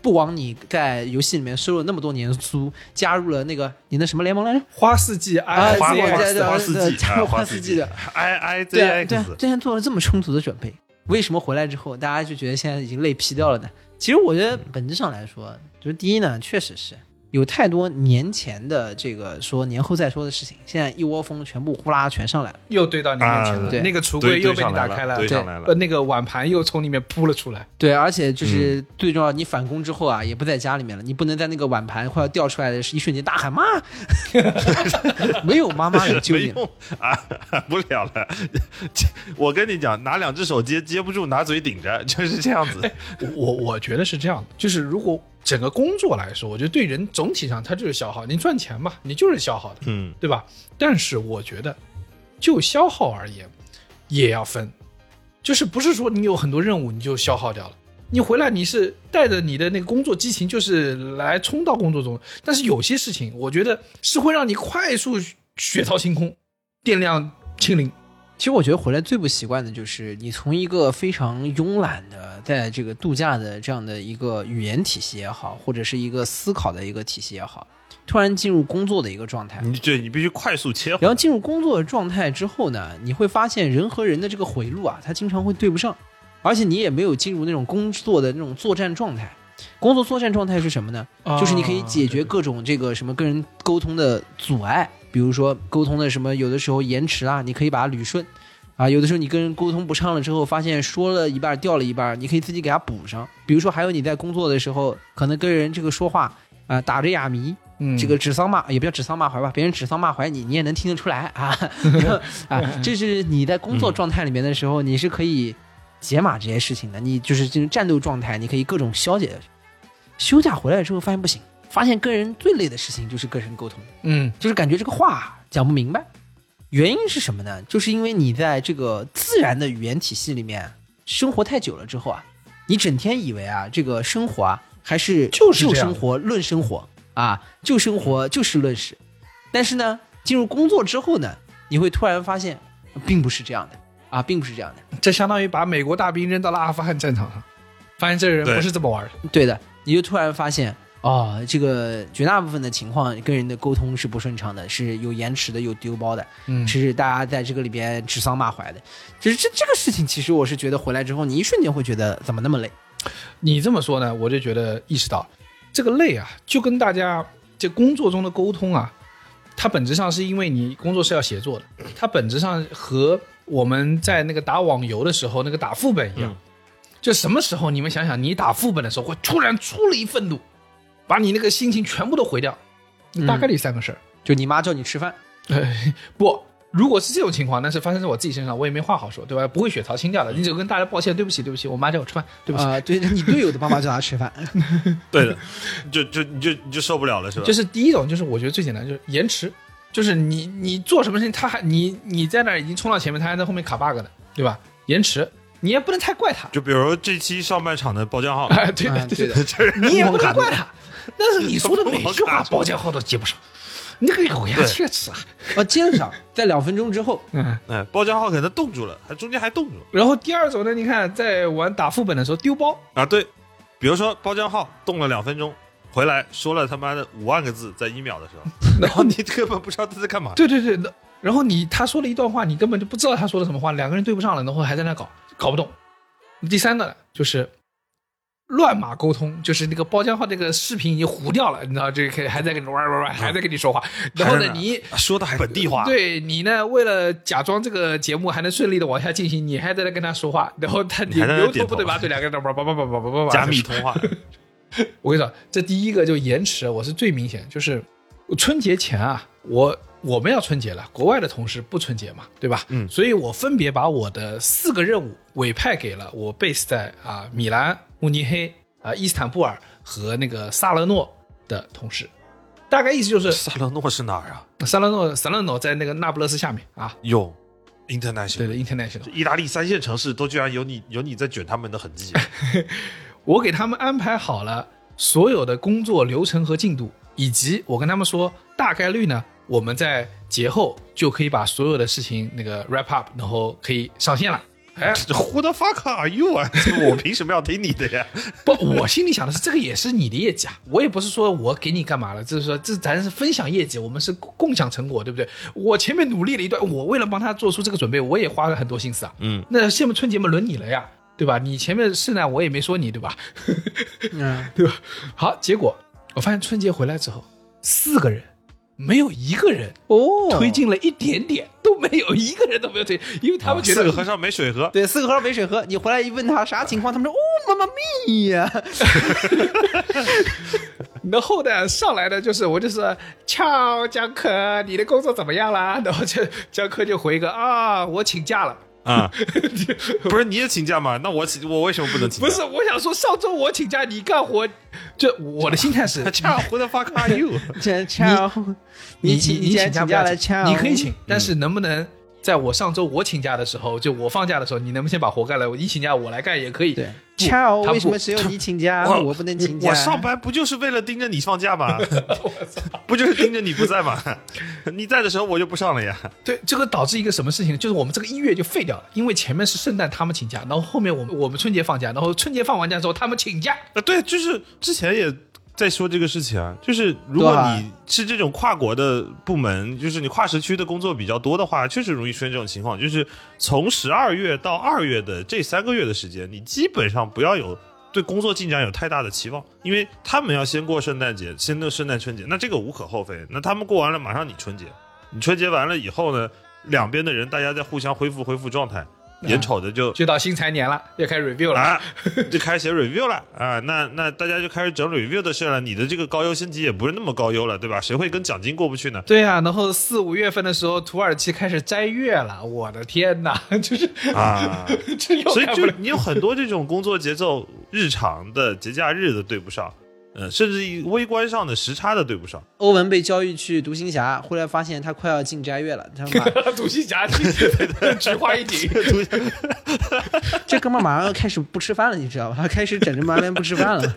不枉你在游戏里面收了那么多年租，加入了那个你那什么联盟来着？花四季啊花花四季加入花四季的 I I 对 Z X，，对之前做了这么充足的准备，为什么回来之后大家就觉得现在已经累劈掉了呢？其实我觉得本质上来说，就是第一呢，确实是有太多年前的这个说年后再说的事情，现在一窝蜂全部呼啦全上来了。又堆到你面前了，啊对那个橱柜又被你打开了，对上来了呃，。那个碗盘又从里面扑了出来。对，而且就是最重要，你返工之后啊，也不在家里面了，你不能在那个碗盘快要掉出来的一瞬间大喊妈，没有妈妈来救你啊，不了了。我跟你讲，拿两只手接接不住，拿嘴顶着，就是这样子。我我觉得是这样的，就是如果整个工作来说，我觉得对人总体上它就是消耗，你赚钱嘛，你就是消耗的，嗯，对吧？但是我觉得，就消耗而言，也要分，就是不是说你有很多任务你就消耗掉了，你回来你是带着你的那个工作激情，就是来冲到工作中，但是有些事情我觉得是会让你快速血槽清空，电量清零，其实我觉得回来最不习惯的就是你从一个非常慵懒的，在这个度假的这样的一个语言体系也好，或者是一个思考的一个体系也好，突然进入工作的一个状态。你对你必须快速切换。然后进入工作的状态之后呢，你会发现人和人的这个回路啊，它经常会对不上，而且你也没有进入那种工作的那种作战状态。工作作战状态是什么呢？就是你可以解决各种这个什么跟人沟通的阻碍，比如说沟通的什么有的时候延迟啊，你可以把它捋顺。啊，有的时候你跟人沟通不畅了之后，发现说了一半掉了一半，你可以自己给它补上。比如说，还有你在工作的时候，可能跟人这个说话啊、打着哑谜，嗯这个指桑骂也不叫指桑骂槐吧，别人指桑骂槐你，你也能听得出来啊啊！这是你在工作状态里面的时候，你是可以解码这些事情的。你就是这种战斗状态，你可以各种消解。休假回来之后发现不行，发现跟人最累的事情就是跟人沟通。嗯就是感觉这个话讲不明白。原因是什么呢？就是因为你在这个自然的语言体系里面生活太久了之后啊，你整天以为啊，这个生活啊还是就是就生活论生活啊，就生活就事论事。但是呢，进入工作之后呢，你会突然发现，并不是这样的啊，并不是这样的。这相当于把美国大兵扔到了阿富汗战场上，发现这个人不是这么玩的。对的，你就突然发现，哦，这个绝大部分的情况跟人的沟通是不顺畅的，是有延迟的，有丢包的。嗯是大家在这个里边指桑骂槐的。就是这这个事情，其实我是觉得回来之后，你一瞬间会觉得怎么那么累？你这么说呢，我就觉得意识到这个累啊，就跟大家这工作中的沟通啊，它本质上是因为你工作是要协作的，它本质上和我们在那个打网游的时候那个打副本一样。嗯就什么时候你们想想，你打副本的时候会突然出了一愤怒，把你那个心情全部都毁掉，大概率三个事儿。就你妈叫你吃饭，哎，不，如果是这种情况，那是发生在我自己身上，我也没话好说，对吧？不会血槽清掉的，你只跟大家抱歉，对不起，对不起，我妈叫我吃饭，对不起。啊、对你队友的妈妈叫他吃饭，对的，就就你就你就受不了了是吧？就是第一种，就是我觉得最简单，就是延迟，就是你你做什么事情，他还你你在那儿已经冲到前面，他还在后面卡 bug 呢，对吧？延迟，你也不能太怪他，就比如这期上半场的包浆号，哎，对的。对对。的，这你也不能怪他，但是你说的每句话 包浆号都接不上，你这个咬牙切齿啊！啊，接得上，在两分钟之后，嗯，哎，包浆号可能冻住了，还中间还冻住了。然后第二种呢，你看在玩打副本的时候丢包，啊。对，比如说包浆号冻了两分钟，回来说了他妈的五万个字，在一秒的时候，然后你根本不知道他在干嘛。对对对，那然后你他说了一段话，你根本就不知道他说的什么话，两个人对不上了，然后还在那搞，搞不懂。第三个呢，就是乱码沟通，就是那个包浆号那个视频已经糊掉了，你知道，这个还在跟你玩玩玩，还在跟你说话。然后呢，你说的还本地话，对你呢，为了假装这个节目还能顺利的往下进行，你还在那跟他说话，然后他你牛头不对马嘴，两个人叭叭叭叭叭叭叭，加密通话。我跟你说，这第一个就延迟，我是最明显，就是春节前啊，我我们要春节了，国外的同事不春节嘛，对吧？嗯所以我分别把我的四个任务委派给了我 base 在啊米兰、慕尼黑、啊伊斯坦布尔和那个萨勒诺的同事，大概意思就是萨勒诺是哪儿啊？萨勒诺萨勒诺在那个那不勒斯下面啊，有 international，对的 international。意大利三线城市都居然有你有你在卷他们的痕迹，我给他们安排好了所有的工作流程和进度，以及我跟他们说，大概率呢，我们在节后就可以把所有的事情那个 wrap up，然后可以上线了。哎，Who the fuck are you 啊？我凭什么要听你的呀？不，我心里想的是，这个也是你的业绩啊，我也不是说我给你干嘛了，就是说这咱是分享业绩，我们是共享成果，对不对？我前面努力了一段，我为了帮他做出这个准备，我也花了很多心思啊。嗯，那羡慕春节嘛，轮你了呀，对吧？你前面是呢，我也没说你，对吧？嗯，对吧？好，结果我发现春节回来之后，四个人没有一个人哦，推进了一点点，都没有一个人都没有推，因为他们觉得四个和尚没水喝，对，四个和尚没水喝，你回来一问他啥情况，他们说哦，妈妈咪呀，然后呢，上来的就是我就是敲江科，你的工作怎么样啦？然后就江科就回一个啊，我请假了。啊，不是你也请假吗？那我请我为什么不能请假？不是，我想说上周我请假，你干活，就我的心态是，恰 Who the fuck are you？这敲，你你请你请假假不你可以请，但是能不能在我上周我请假的时候，就我放假的时候，你能不能先把活干了？你请假我来干也可以。对，恰哦，他不为什么只有你请假，我我不能请假？我上班不就是为了盯着你放假吗？不就是盯着你不在吗？你在的时候我就不上了呀。对，这个导致一个什么事情呢？就是我们这个一月就废掉了，因为前面是圣诞他们请假，然后后面我们我们春节放假，然后春节放完假之后他们请假。啊，对，就是之前也在说这个事情啊，就是如果你是这种跨国的部门，就是你跨时区的工作比较多的话，确实容易出现这种情况。就是从十二月到二月的这三个月的时间，你基本上不要有对工作进展有太大的期望，因为他们要先过圣诞节，先过圣诞春节，那这个无可厚非。那他们过完了，马上你春节，你春节完了以后呢，两边的人大家再互相恢复恢复状态，眼瞅着就就到新财年了，要开始 review 了。啊，就开始写 review 了啊，那那大家就开始整 review 的事了。你的这个高优星级也不是那么高优了，对吧？谁会跟奖金过不去呢？对啊、然后四五月份的时候，土耳其开始斋月了，我的天哪，就是啊，所以。就你有很多这种工作节奏、日常的节假日的对不上，呃，甚至于微观上的时差的对不上。欧文被交易去独行侠，后来发现他快要进斋月了，他马 独行侠，菊花一紧，这哥们儿马上要开始不吃饭了，你知道吧？他开始整着麻边不吃饭了。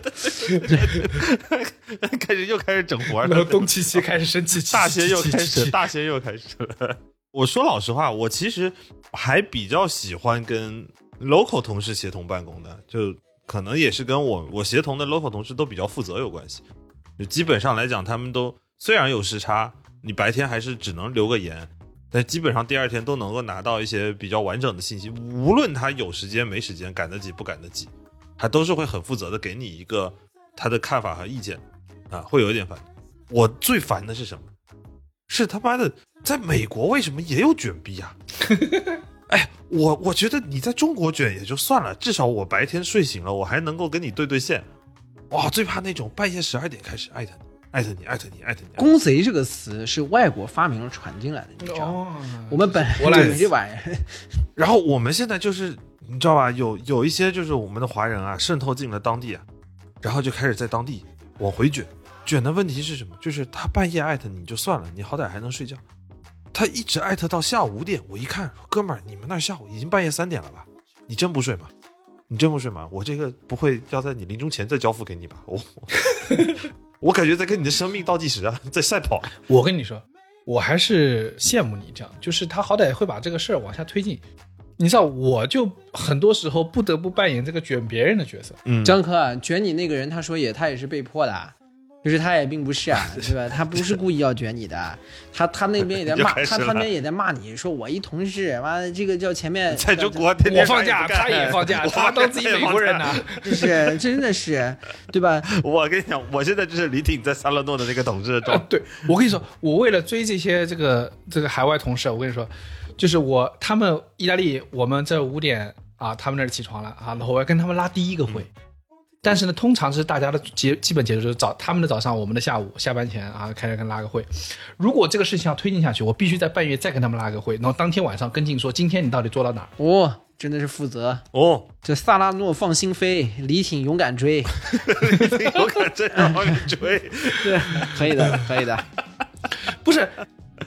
开始又开始整活了，然后东契奇开始生气，大仙又开始，大仙又开始了。我说老实话，我其实还比较喜欢跟 local 同事协同办公的，就可能也是跟我我协同的 local 同事都比较负责有关系。就基本上来讲，他们都虽然有时差，你白天还是只能留个言，但基本上第二天都能够拿到一些比较完整的信息。无论他有时间没时间，赶得及不赶得及，他都是会很负责的给你一个他的看法和意见啊，会有一点烦。我最烦的是什么？是他妈的，在美国为什么也有卷逼啊？哎，我我觉得你在中国卷也就算了，至少我白天睡醒了，我还能够跟你对对线。哇，最怕那种半夜十二点开始艾特你，艾特你，艾特你，艾特你。公贼这个词是外国发明了传进来的，你知道吗？哦，我们本来我来这玩意儿，然后我们现在就是你知道吧，有有一些就是我们的华人啊，渗透进了当地啊，然后就开始在当地往回卷。卷的问题是什么？就是他半夜艾特你就算了，你好歹还能睡觉。他一直艾特到下午五点，我一看，哥们儿，你们那儿下午已经半夜三点了吧？你真不睡吗？你真不睡吗？我这个不会要在你临终前再交付给你吧？我 我感觉在跟你的生命倒计时啊，在赛跑。我跟你说，我还是羡慕你这样，就是他好歹会把这个事儿往下推进。你知道，我就很多时候不得不扮演这个卷别人的角色。嗯张科啊卷你那个人，他说也他也是被迫的啊，就是他也并不是啊，对吧？他不是故意要卷你的，他他那边也在 骂，他他那边也在骂你，说我一同事，妈的这个叫前面在中国天天我放假，他也放假，我他当自己美国人呢。就是真的是，对吧？我跟你讲，我现在就是李挺在萨勒诺的那个统治的状态。对，我跟你说，我为了追这些这个这个海外同事，我跟你说，就是我他们意大利，我们这五点啊，他们那儿起床了啊，然后我要跟他们拉第一个会。但是呢，通常是大家的节基本节奏就是早他们的早上，我们的下午，下班前啊开始跟拉个会。如果这个事情要推进下去，我必须在半夜再跟他们拉个会，然后当天晚上跟进说今天你到底做到哪儿。哦，真的是负责。哦，这萨拉诺放心飞，李挺勇敢追，勇敢追，勇敢追。对，可以的，可以的。不是，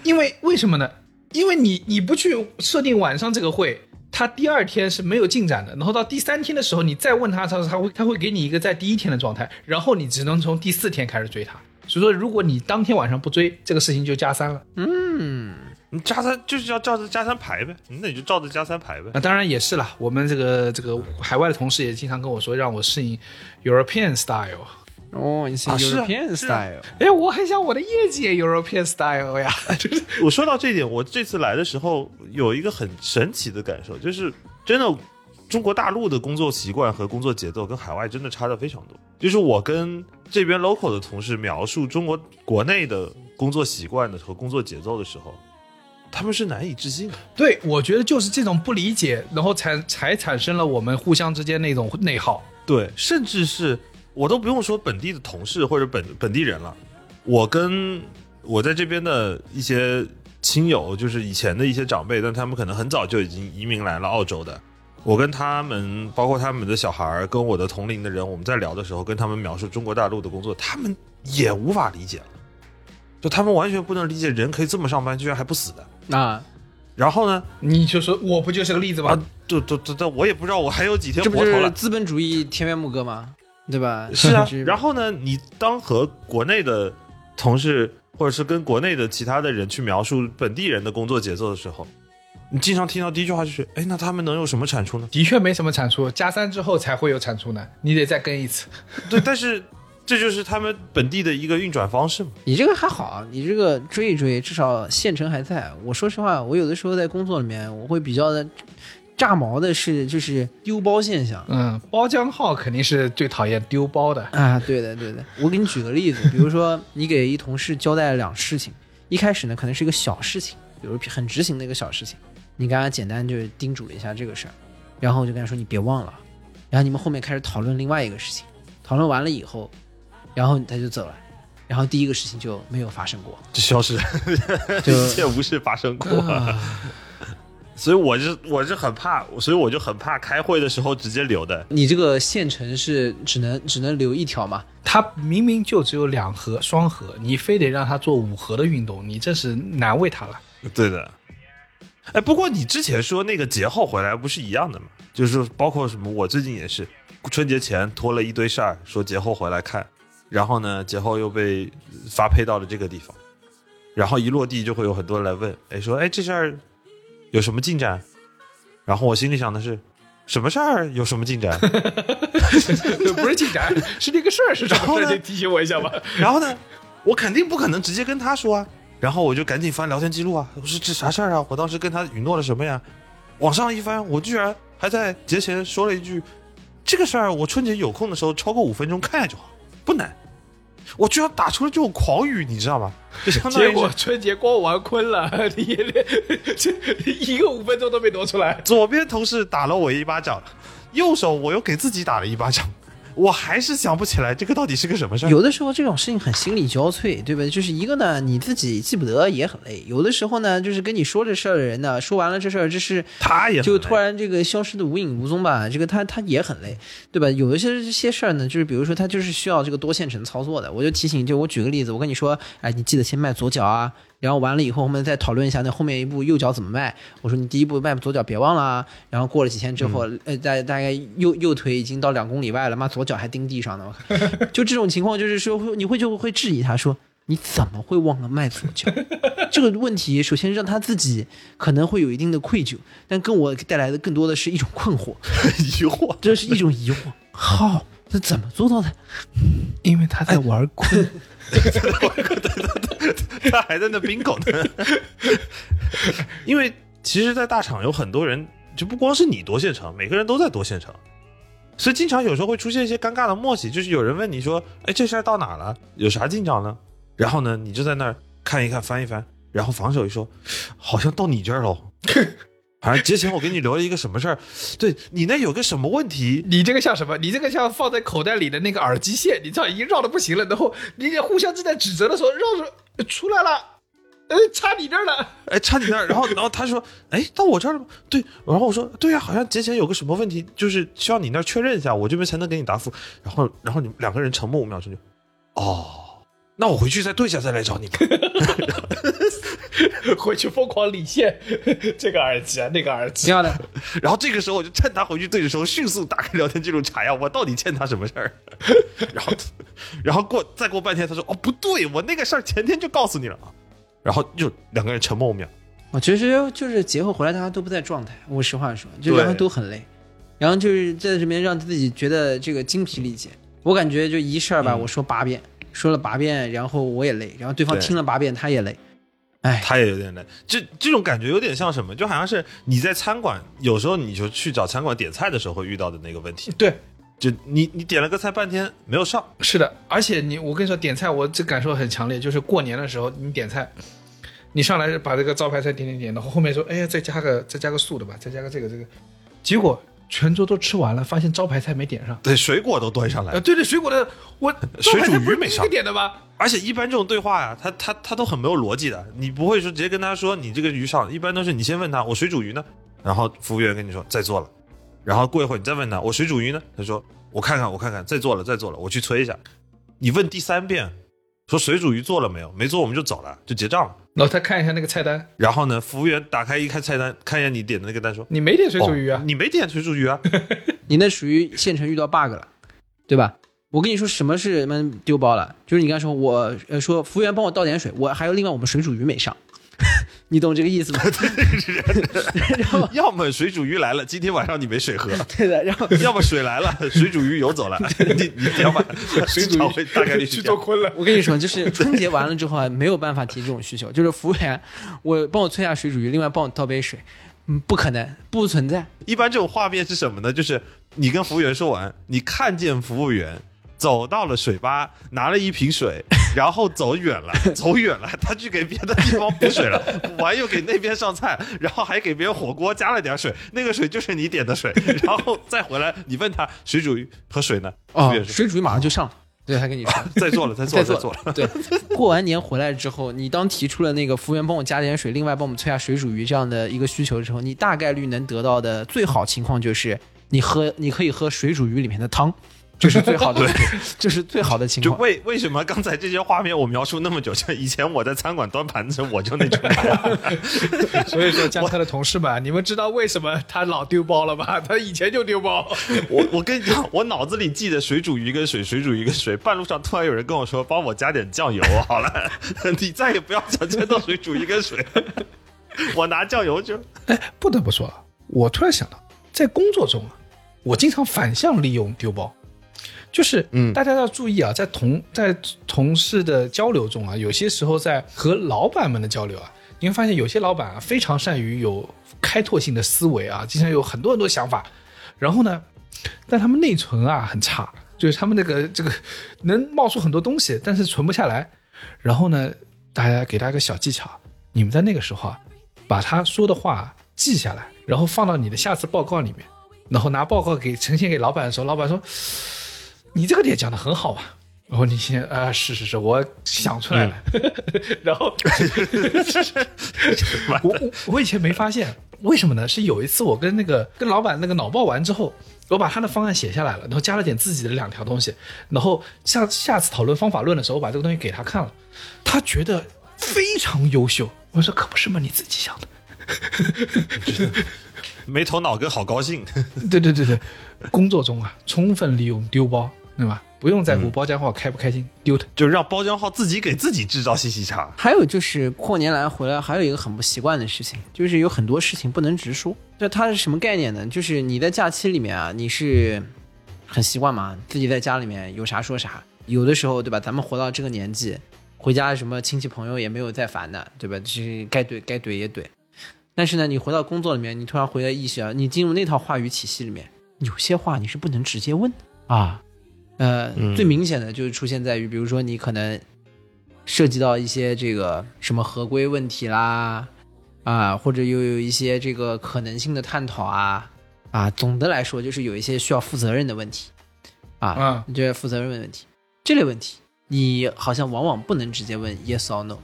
因为为什么呢？因为你你不去设定晚上这个会，他第二天是没有进展的，然后到第三天的时候，你再问他，他他会他会给你一个在第一天的状态，然后你只能从第四天开始追他。所以说，如果你当天晚上不追，这个事情就加三了。嗯你加三就是要照着加三排呗，那你就照着加三排呗。那当然也是啦，我们这个这个海外的同事也经常跟我说，让我适应 European style。哦，你是 European style，哎，我很想我的业绩也 European style 呀，就 是我说到这一点，我这次来的时候有一个很神奇的感受，就是真的中国大陆的工作习惯和工作节奏跟海外真的差的非常多。就是我跟这边 local 的同事描述中国国内的工作习惯的和工作节奏的时候，他们是难以置信的。对，我觉得就是这种不理解，然后才才产生了我们互相之间那种内耗。对，甚至是我都不用说本地的同事或者本本地人了，我跟我在这边的一些亲友，就是以前的一些长辈，但他们可能很早就已经移民来了澳洲的。我跟他们，包括他们的小孩儿，跟我的同龄的人，我们在聊的时候，跟他们描述中国大陆的工作，他们也无法理解了，就他们完全不能理解人可以这么上班，居然还不死的。啊，然后呢，你就说我不就是个例子吗？啊，对对对对，我也不知道我还有几天这不是活头了。资本主义田园牧歌吗？对吧？是啊，然后呢，你当和国内的同事或者是跟国内的其他的人去描述本地人的工作节奏的时候，你经常听到第一句话就是：哎，那他们能有什么产出呢？的确没什么产出，加三之后才会有产出呢，你得再跟一次。对，但是这就是他们本地的一个运转方式嘛。你这个还好啊，你这个追一追，至少县城还在。我说实话，我有的时候在工作里面，我会比较的炸毛的是，就是丢包现象。嗯，包浆号肯定是最讨厌丢包的。啊，对的，对的。我给你举个例子，比如说你给一同事交代了两事情，一开始呢可能是一个小事情，比如很执行的一个小事情，你跟他简单就叮嘱了一下这个事儿，然后我就跟他说你别忘了，然后你们后面开始讨论另外一个事情，讨论完了以后，然后他就走了，然后第一个事情就没有发生过，就消失，就 一切无事发生过。所以我就我是很怕，所以我就很怕开会的时候直接留的。你这个线程是只能只能留一条嘛？它明明就只有两盒双盒，你非得让它做五盒的运动，你这是难为它了。对的。哎，不过你之前说那个节后回来不是一样的吗？就是包括什么，我最近也是春节前拖了一堆事儿，说节后回来看，然后呢，节后又被发配到了这个地方，然后一落地就会有很多人来问，哎，说哎这事儿有什么进展？然后我心里想的是，什么事儿有什么进展？不是进展，是这个事儿是什么事儿？你提醒我一下吧。然后呢，我肯定不可能直接跟他说啊，然后我就赶紧翻聊天记录啊，我说这啥事儿啊？我当时跟他允诺了什么呀？往上一翻，我居然还在节前说了一句，这个事儿我春节有空的时候超过五分钟看一下就好，不难。我居然打出了这种狂语，你知道吗？就相当于结果春节光玩坤了，你连这 一个五分钟都没挪出来。左边同事打了我一巴掌，右手我又给自己打了一巴掌，我还是想不起来这个到底是个什么事儿。有的时候这种事情很心力交瘁，对吧？就是一个呢，你自己记不得也很累；有的时候呢，就是跟你说这事儿的人呢，说完了这事儿，这是他也就突然这个消失的无影无踪吧，这个他他也很累，对吧？有一些这些事儿呢，就是比如说他就是需要这个多线程操作的，我就提醒，就我举个例子，我跟你说，哎，你记得先迈左脚啊，然后完了以后我们再讨论一下那后面一步右脚怎么迈。我说你第一步迈左脚别忘了啊，然后过了几天之后，呃，大大概右右腿已经到两公里外了，妈左脚还钉地上呢，我靠，就这种情况就是说会你会就会质疑他说。你怎么会忘了迈左脚？这个问题首先让他自己可能会有一定的愧疚，但跟我带来的更多的是一种困惑，疑惑。这是一种疑惑。好，那怎么做到的？因为他在玩坤，他还在那 bingo 呢。因为其实，在大厂有很多人，就不光是你多线程，每个人都在多线程，所以经常有时候会出现一些尴尬的默契，就是有人问你说：“哎，这事儿到哪了？有啥进展呢？”然后呢，你就在那儿看一看，翻一翻，然后防守一说：“好像到你这儿喽。”反正节前我给你留了一个什么事儿，对你那有个什么问题，你这个像什么？你这个像放在口袋里的那个耳机线，你知道已经绕的不行了，然后你得互相正在指责的时候，绕着呃出来了，哎，插你这儿了。哎，插你那儿，然后然后他说，哎，到我这儿了吗？对，然后我说，对呀、好像节前有个什么问题，就是需要你那儿确认一下，我这边才能给你答复。然后然后你们两个人沉默五秒钟就，哦，那我回去再对一下再来找你吧。回去疯狂理线，这个耳机啊，那个耳机挺。好的，然后这个时候我就趁他回去对的时候，迅速打开聊天记录查呀，我到底欠他什么事儿？然后然后过再过半天，他说，哦，不对，我那个事儿前天就告诉你了啊。然后就两个人沉默五秒。我其实就是节后回来大家都不在状态，我实话说，就对然后都很累，然后就是在这边让自己觉得这个精疲力竭。我感觉就一事儿吧，嗯我说八遍，说了八遍，然后我也累，然后对方听了八遍他也累，哎，他也有点累，这这种感觉有点像什么？就好像是你在餐馆，有时候你就去找餐馆点菜的时候会遇到的那个问题。对，就你你点了个菜半天没有上，是的，而且你，我跟你说，点菜我这感受很强烈，就是过年的时候你点菜，你上来把这个招牌菜点点点，然后后面说，哎呀，再加个再加个素的吧，再加个这个这个，结果全桌都吃完了，发现招牌菜没点上。对，水果都端上来呃，，对对，水果的我水煮鱼没上。个点的吗？而且一般这种对话呀、他他他都很没有逻辑的，你不会说直接跟他说你这个鱼上，一般都是你先问他我水煮鱼呢，然后服务员跟你说在做了，然后过一会儿你再问他我水煮鱼呢，他说我看看我看看在做了在做了，我去催一下，你问第三遍，说水煮鱼做了没有？没做我们就走了，就结账了。然后他看一下那个菜单，然后呢，服务员打开一看菜单，看一下你点的那个单，说你没点水煮鱼啊哦？你没点水煮鱼啊？你那属于县城遇到 bug 了，对吧？我跟你说什么是他妈丢包了，就是你刚才说我呃说服务员帮我倒点水，我还有另外我们水煮鱼没上，你懂这个意思吗？然后要么水煮鱼来了，今天晚上你没水喝；对的，然后要么水来了，水煮鱼游走了。你你要把水煮鱼大概率是这样。坤了。我跟你说，就是春节完了之后啊，没有办法提这种需求，就是服务员，我帮我催下水煮鱼，另外帮我倒杯水，嗯，不可能，不存在。一般这种画面是什么呢？就是你跟服务员说完，你看见服务员走到了水吧，拿了一瓶水，然后走远了，走远了，他去给别的地方补水了，补完又给那边上菜，然后还给别人火锅加了点水，那个水就是你点的水，然后再回来，你问他水煮鱼和水呢？哦水煮鱼马上就上了。对，他跟你说，再做了，再做再了，再做了。对，过完年回来之后，你当提出了那个服务员帮我加点水，另外帮我们催下水煮鱼这样的一个需求之后，你大概率能得到的最好情况就是你喝，你可以喝水煮鱼里面的汤，这是最好的，这是最好的情就况。为为什么刚才这些画面我描述那么久？就以前我在餐馆端盘子，我就那种。所以说，江科的同事们，你们知道为什么他老丢包了吧？他以前就丢包。我我跟你讲，我脑子里记得水煮鱼跟水，水煮鱼跟水。半路上突然有人跟我说，帮我加点酱油好了，你再也不要想见到水煮鱼跟水。我拿酱油就不得不说，啊，我突然想到，在工作中啊，我经常反向利用丢包，就是，嗯大家要注意啊，在同在同事的交流中啊，有些时候在和老板们的交流啊，你会发现有些老板啊非常善于有开拓性的思维啊，经常有很多很多想法，然后呢，但他们内存啊很差，就是他们那个这个能冒出很多东西，但是存不下来。然后呢，大家给大家一个小技巧，你们在那个时候啊，把他说的话记下来，然后放到你的下次报告里面，然后拿报告给呈现给老板的时候，老板说：“你这个点讲的很好啊。”然后你先啊、是是是，我想出来了。然后 我我我以前没发现，为什么呢？是有一次我跟那个跟老板那个脑爆完之后，我把他的方案写下来了，然后加了点自己的两条东西，然后下下次讨论方法论的时候，我把这个东西给他看了，他觉得非常优秀。我说可不是嘛，你自己想的。没头脑跟好高兴。对对对对，工作中啊，充分利用丢包，对吧？不用在乎包浆号开不开心，丢它。就让包浆号自己给自己制造信息差。还有就是过年来回来，还有一个很不习惯的事情，就是有很多事情不能直说。这它是什么概念呢？就是你在假期里面啊，你是很习惯嘛，自己在家里面有啥说啥。有的时候，对吧？咱们活到这个年纪，回家什么亲戚朋友也没有再烦的，对吧？就是该怼该怼也怼。但是呢，你回到工作里面，你突然回来意识啊，你进入那套话语体系里面，有些话你是不能直接问的啊。呃，嗯。最明显的就是出现在于，比如说你可能涉及到一些这个什么合规问题啦，啊，或者又有一些这个可能性的探讨啊，啊，总的来说就是有一些需要负责任的问题，啊，嗯这些负责任的问题，这类问题你好像往往不能直接问 yes or no，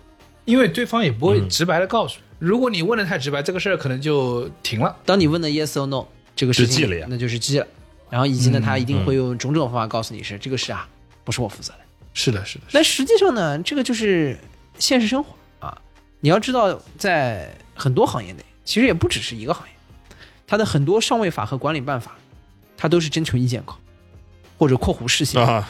因为对方也不会嗯。直白的告诉。如果你问的太直白，这个事儿可能就停了。当你问的 yes or no 这个事情就记了呀。那就是记了，然后以及呢，嗯他一定会用种种方法告诉你是这个事啊，不是我负责的。是的，是的，但实际上呢，这个就是现实生活啊。你要知道，在很多行业内，其实也不只是一个行业，它的很多上位法和管理办法，它都是征求意见稿，或者括弧试行啊，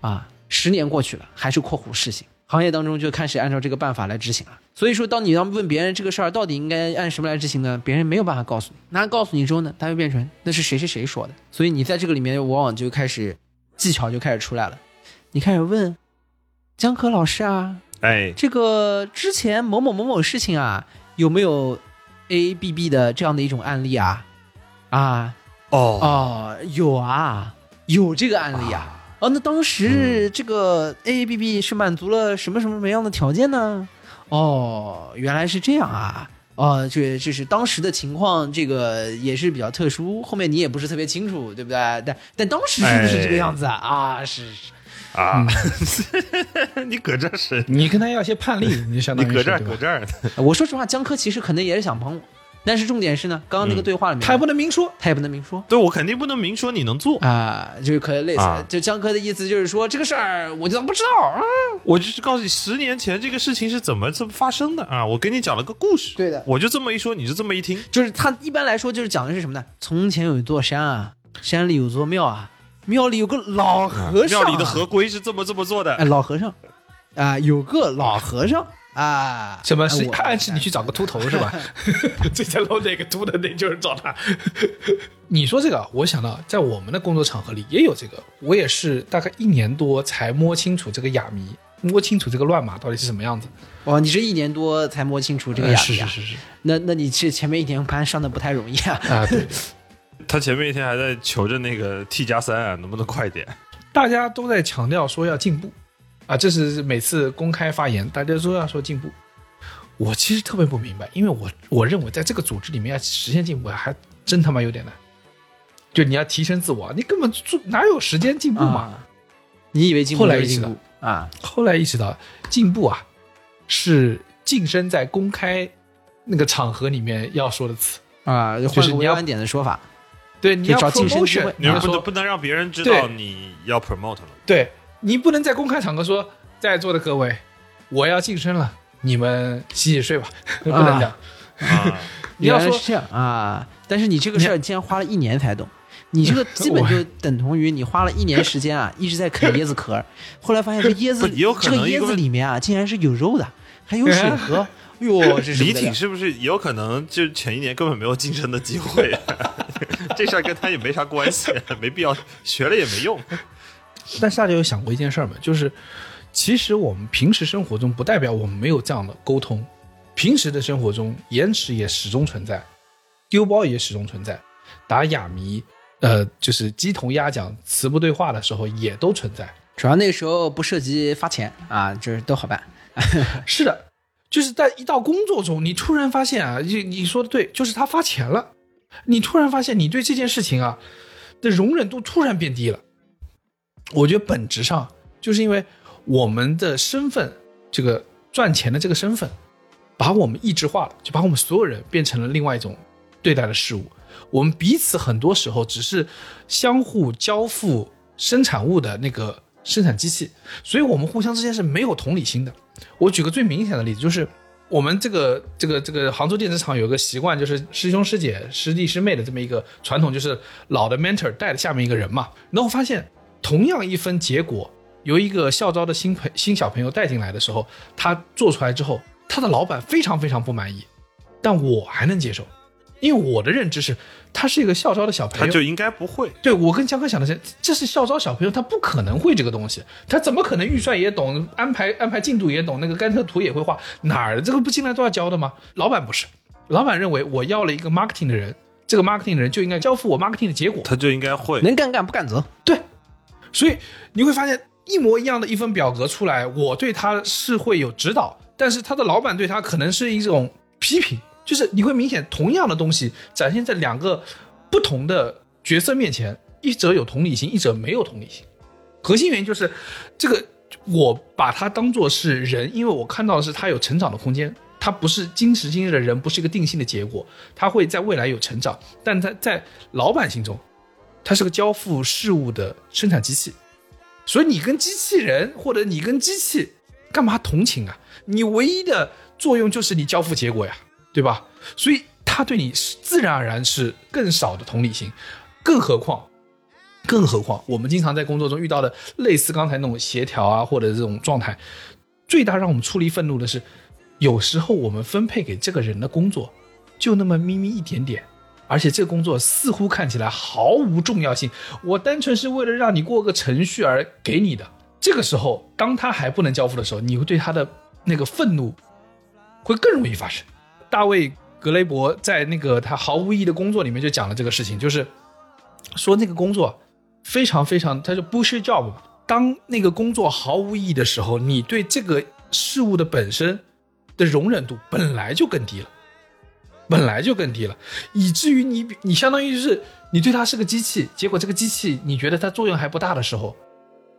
啊。十年过去了，还是括弧试行，行业当中就开始按照这个办法来执行了。所以说，当你要问别人这个事儿到底应该按什么来执行呢？别人没有办法告诉你，那告诉你之后呢，他就变成那是谁谁谁说的。所以你在这个里面，往往就开始技巧就开始出来了。你开始问江科老师啊，哎，这个之前某某某某事情啊，有没有 A A B B 的这样的一种案例啊？啊哦，哦，有啊，有这个案例啊。哦，那当时这个 A A B B 是满足了什么什么什么样的条件呢？哦，原来是这样啊。哦，这这是当时的情况，这个也是比较特殊，后面你也不是特别清楚，对不对？但但当时是不是这个样子啊？啊，是是。啊，你搁这是，你跟他要些判例，你就相当于你搁这儿搁这儿，我说实话，江科其实可能也是想帮我，但是重点是呢，刚刚那个对话里面，他也不能明说。他也不能明说。对我肯定不能明说你能做，啊，就是可能类似，啊。就江科的意思就是说这个事儿我就当不知道啊。我就是告诉你十年前这个事情是怎么这么发生的啊，我给你讲了个故事，对的。我就这么一说，你就这么一听，就是他一般来说就是讲的是什么呢？从前有一座山啊，山里有座庙啊，庙里有个老和尚、啊，庙里的合规是这么这么做的。哎，，老和尚。啊，有个老和尚啊，什么是暗示你去找个秃头是吧？最前楼哪个秃的，那就是找他。你说这个，我想到在我们的工作场合里也有这个，我也是大概一年多才摸清楚这个哑谜，摸清楚这个乱码到底是什么样子。哦，你这一年多才摸清楚这个哑谜啊？是是是是那那你这前面一年班上的不太容易啊。啊，对，他前面一天还在求着那个 T 加三啊，能不能快点？大家都在强调说要进步啊，这是每次公开发言大家都要说进步。我其实特别不明白，因为我我认为在这个组织里面要实现进步还真他妈有点难。就你要提升自我，你根本做哪有时间进步嘛？啊，你以为进步后来意识到就是进步啊？后来意识到，进步啊是晋升在公开那个场合里面要说的词。啊，就是你要点的说法，对，你要就找晋升机 promotion，会你不你要说能不能让别人知道你要 promote 了。对你不能在公开场合说，在座的各位，我要晋升了，你们洗洗睡吧，不能这样。啊，你要说是这样啊，但是你这个事儿竟然花了一年才懂，你这个基本就等同于你花了一年时间啊，一直在啃椰子壳儿，后来发现这椰子这个椰子里面啊，竟然是有肉的，还有水喝，哟，这李挺是不是有可能就前一年根本没有晋升的机会？这事儿跟他也没啥关系，没必要学了也没用。但是大家有想过一件事儿吗？就是其实我们平时生活中不代表我们没有这样的沟通，平时的生活中延迟也始终存在，丢包也始终存在，打哑谜，呃，就是鸡同鸭讲、词不对话的时候也都存在。主要那个时候不涉及发钱啊，就是都好办。是的，就是在一到工作中，你突然发现啊，你你说的对，就是他发钱了，你突然发现你对这件事情啊的容忍度突然变低了。我觉得本质上就是因为我们的身份，这个赚钱的这个身份，把我们异质化了，就把我们所有人变成了另外一种对待的事物。我们彼此很多时候只是相互交付生产物的那个生产机器，所以我们互相之间是没有同理心的。我举个最明显的例子，就是我们这个这个这个杭州电子厂有个习惯，就是师兄师姐、师弟师妹的这么一个传统，就是老的 mentor 带着下面一个人嘛。然后发现，同样一分结果，由一个校招的新朋新小朋友带进来的时候，他做出来之后，他的老板非常非常不满意，但我还能接受，因为我的认知是，他是一个校招的小朋友，他就应该不会。对我跟江哥想的是，这是校招小朋友，他不可能会这个东西，他怎么可能预算也懂，安排安排进度也懂，那个甘特图也会画，哪儿这个不进来都要教的吗？老板不是，老板认为我要了一个 marketing 的人，这个 marketing 的人就应该交付我 marketing 的结果，他就应该会。能干干不干则。对，所以你会发现一模一样的一份表格出来，我对他是会有指导，但是他的老板对他可能是一种批评，就是你会明显同样的东西展现在两个不同的角色面前，一者有同理心，一者没有同理心。核心原因就是这个，我把他当做是人，因为我看到的是他有成长的空间。他不是今时今日的人，不是一个定性的结果，他会在未来有成长，但他在老板心中，它是个交付事物的生产机器，所以你跟机器人或者你跟机器干嘛同情啊？你唯一的作用就是你交付结果呀，对吧？所以他对你是自然而然是更少的同理心，更何况，更何况我们经常在工作中遇到的类似刚才那种协调啊或者这种状态，最大让我们出离愤怒的是，有时候我们分配给这个人的工作就那么咪咪一点点。而且这个工作似乎看起来毫无重要性，我单纯是为了让你过个程序而给你的。这个时候，当他还不能交付的时候，你会对他的那个愤怒会更容易发生。大卫·格雷伯在那个他毫无意义的工作里面就讲了这个事情，就是说那个工作非常非常，他就 bullshit job。当那个工作毫无意义的时候，你对这个事物的本身的容忍度本来就更低了。本来就更低了，以至于你你相当于是你对它是个机器，结果这个机器你觉得它作用还不大的时候，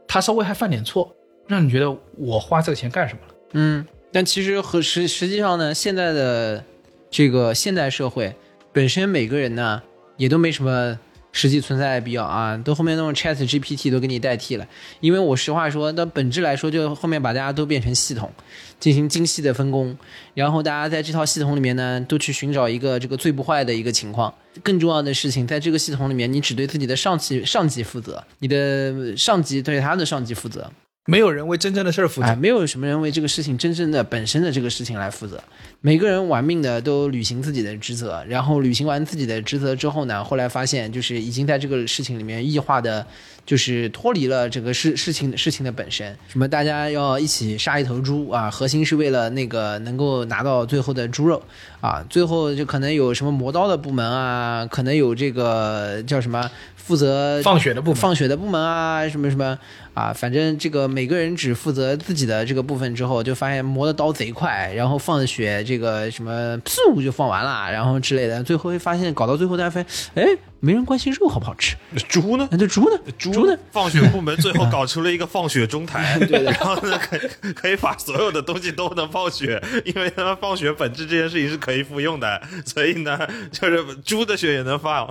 它稍微还犯点错，让你觉得我花这个钱干什么了？嗯，但其实和实实际上呢，现在的这个现代社会本身每个人呢也都没什么实际存在的必要啊，都后面那种 Chat GPT 都给你代替了。因为我实话说，那本质来说，就后面把大家都变成系统，进行精细的分工，然后大家在这套系统里面呢，都去寻找一个这个最不坏的一个情况。更重要的事情，在这个系统里面，你只对自己的上级上级负责，你的上级对他的上级负责。没有人为真正的事儿负责。没有什么人为这个事情真正的本身的这个事情来负责，每个人玩命的都履行自己的职责，然后履行完自己的职责之后呢，后来发现就是已经在这个事情里面异化的，就是脱离了这个事事情事情的本身。什么大家要一起杀一头猪啊，核心是为了那个能够拿到最后的猪肉啊，最后就可能有什么磨刀的部门啊，可能有这个叫什么负责放血的部门放血的部门啊，什么什么啊，反正这个每个人只负责自己的这个部分之后，就发现磨的刀贼快，然后放的血这个什么噗就放完了，然后之类的，最后会发现搞到最后大家发现，哎，没人关心肉好不好吃，猪呢？那这猪呢？猪呢？放血部门最后 搞出了一个放血中台 对，然后呢，可以可以把所有的东西都能放血，因为他们放血本质这件事情是可以复用的，所以呢，就是猪的血也能放。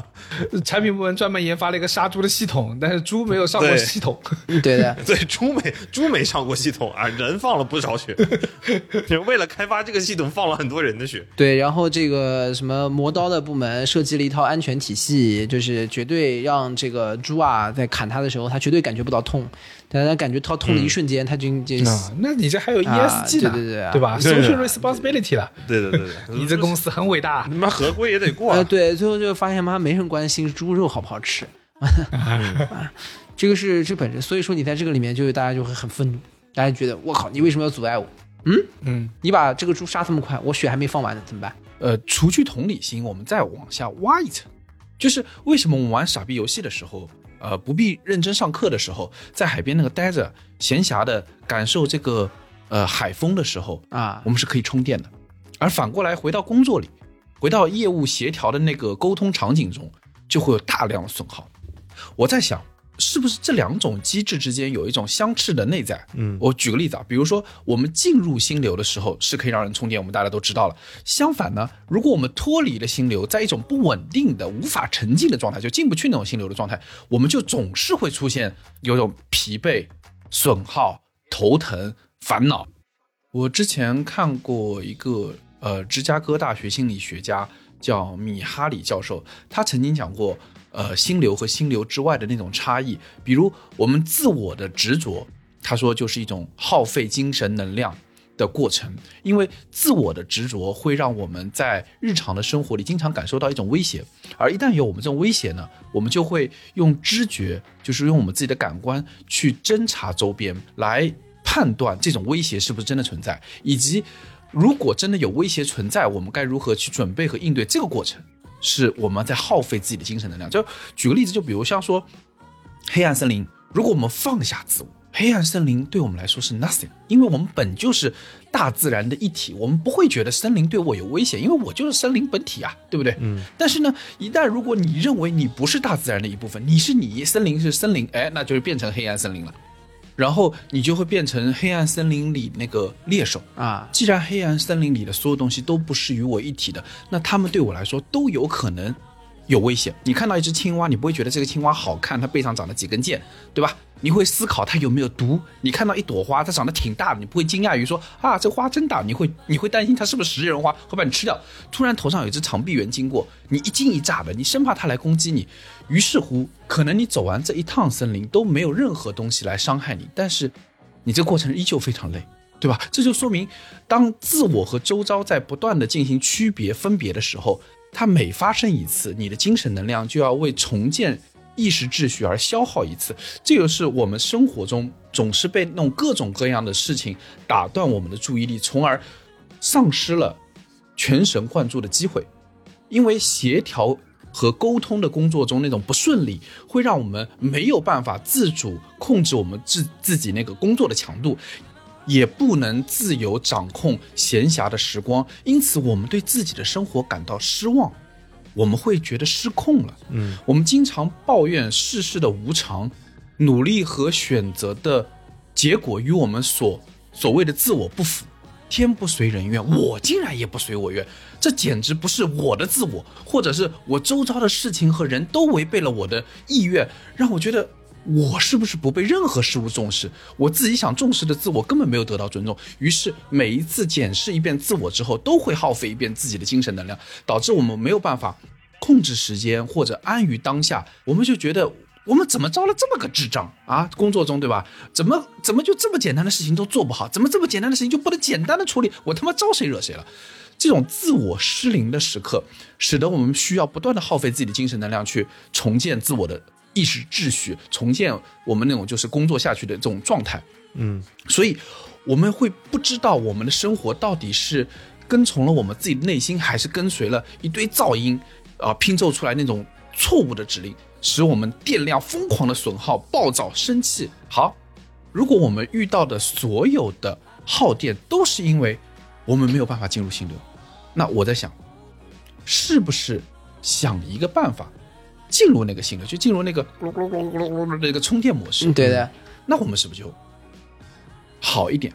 产品部门专门研发了一个杀猪的系统，但是猪没有上过系统。对的，对，猪没猪没上过系统啊，人放了不少血，就为了开发这个系统放了很多人的血。对，然后这个什么磨刀的部门设计了一套安全体系，就是绝对让这个猪啊在砍它的时候，它绝对感觉不到痛，但它感觉到痛的一瞬间，他就那你这还有啊 ESG 呢，对对对啊。对吧？Social responsibility 了，对对对对，你这公司很伟大。你。妈合规也得过对，最后就发现妈没人关心猪肉好不好吃，这个是这本质，所以说你在这个里面就大家就会很愤怒，大家觉得我靠，你为什么要阻碍我？嗯？嗯，你把这个猪杀这么快，我血还没放完呢，怎么办？呃，除去同理心，我们再往下挖一层，就是为什么我们玩傻逼游戏的时候，呃，不必认真上课的时候，在海边那个待着，闲暇的感受这个呃海风的时候，啊我，们是可以充电的。而反过来，回到工作里，回到业务协调的那个沟通场景中，就会有大量的损耗。我在想，是不是这两种机制之间有一种相斥的内在？嗯我举个例子啊，比如说我们进入心流的时候是可以让人充电，我们大家都知道了。相反呢，如果我们脱离了心流，在一种不稳定的、无法沉浸的状态，就进不去那种心流的状态，我们就总是会出现有种疲惫、损耗、头疼、烦恼。我之前看过一个呃，芝加哥大学心理学家叫米哈里教授，他曾经讲过，呃，心流和心流之外的那种差异，比如我们自我的执着，他说就是一种耗费精神能量的过程，因为自我的执着会让我们在日常的生活里经常感受到一种威胁，而一旦有我们这种威胁呢，我们就会用知觉，就是用我们自己的感官去侦查周边，来判断这种威胁是不是真的存在，以及如果真的有威胁存在，我们该如何去准备和应对这个过程，是我们在耗费自己的精神能量。就举个例子，就比如像说黑暗森林，如果我们放下自我，黑暗森林对我们来说是 nothing，因为我们本就是大自然的一体，我们不会觉得森林对我有危险，因为我就是森林本体啊，对不对？嗯。但是呢，一旦如果你认为你不是大自然的一部分，你是你，森林是森林，哎，那就是变成黑暗森林了。然后你就会变成黑暗森林里那个猎手，啊，既然黑暗森林里的所有东西都不是与我一体的，那他们对我来说都有可能有危险。你看到一只青蛙，你不会觉得这个青蛙好看，它背上长了几根箭，对吧？你会思考它有没有毒。你看到一朵花，它长得挺大的，你不会惊讶于说啊，这花真大，你会你会担心它是不是食人花会把你吃掉。突然头上有一只长臂猿经过，你一惊一乍的，你生怕它来攻击你。于是乎，可能你走完这一趟森林都没有任何东西来伤害你，但是你这过程依旧非常累。对吧？这就说明，当自我和周遭在不断的进行区别分别的时候，它每发生一次，你的精神能量就要为重建意识秩序而消耗一次。这个是我们生活中总是被那种各种各样的事情打断我们的注意力，从而丧失了全神贯注的机会。因为协调和沟通的工作中那种不顺利，会让我们没有办法自主控制我们自自己那个工作的强度，也不能自由掌控闲暇的时光，因此我们对自己的生活感到失望，我们会觉得失控了。嗯，我们经常抱怨世事的无常，努力和选择的结果与我们所所谓的自我不符，天不随人愿，我竟然也不随我愿，这简直不是我的自我，或者是我周遭的事情和人都违背了我的意愿，让我觉得我是不是不被任何事物重视？我自己想重视的自我根本没有得到尊重。于是每一次检视一遍自我之后，都会耗费一遍自己的精神能量，导致我们没有办法控制时间或者安于当下。我们就觉得我们怎么招了这么个智障啊？工作中对吧？怎么怎么就这么简单的事情都做不好？怎么这么简单的事情就不能简单的处理？我他妈招谁惹谁了？这种自我失灵的时刻，使得我们需要不断的耗费自己的精神能量去重建自我的意识秩序，重建我们那种就是工作下去的这种状态。嗯，所以我们会不知道我们的生活到底是跟从了我们自己的内心，还是跟随了一堆噪音啊拼凑出来那种错误的指令，使我们电量疯狂的损耗、暴躁、生气。好，如果我们遇到的所有的耗电都是因为我们没有办法进入心流，那我在想，是不是想一个办法进入那个心流，就进入那个咕噜咕噜咕噜咕噜咕噜的那个充电模式？嗯，对的，那我们是不是就好一点？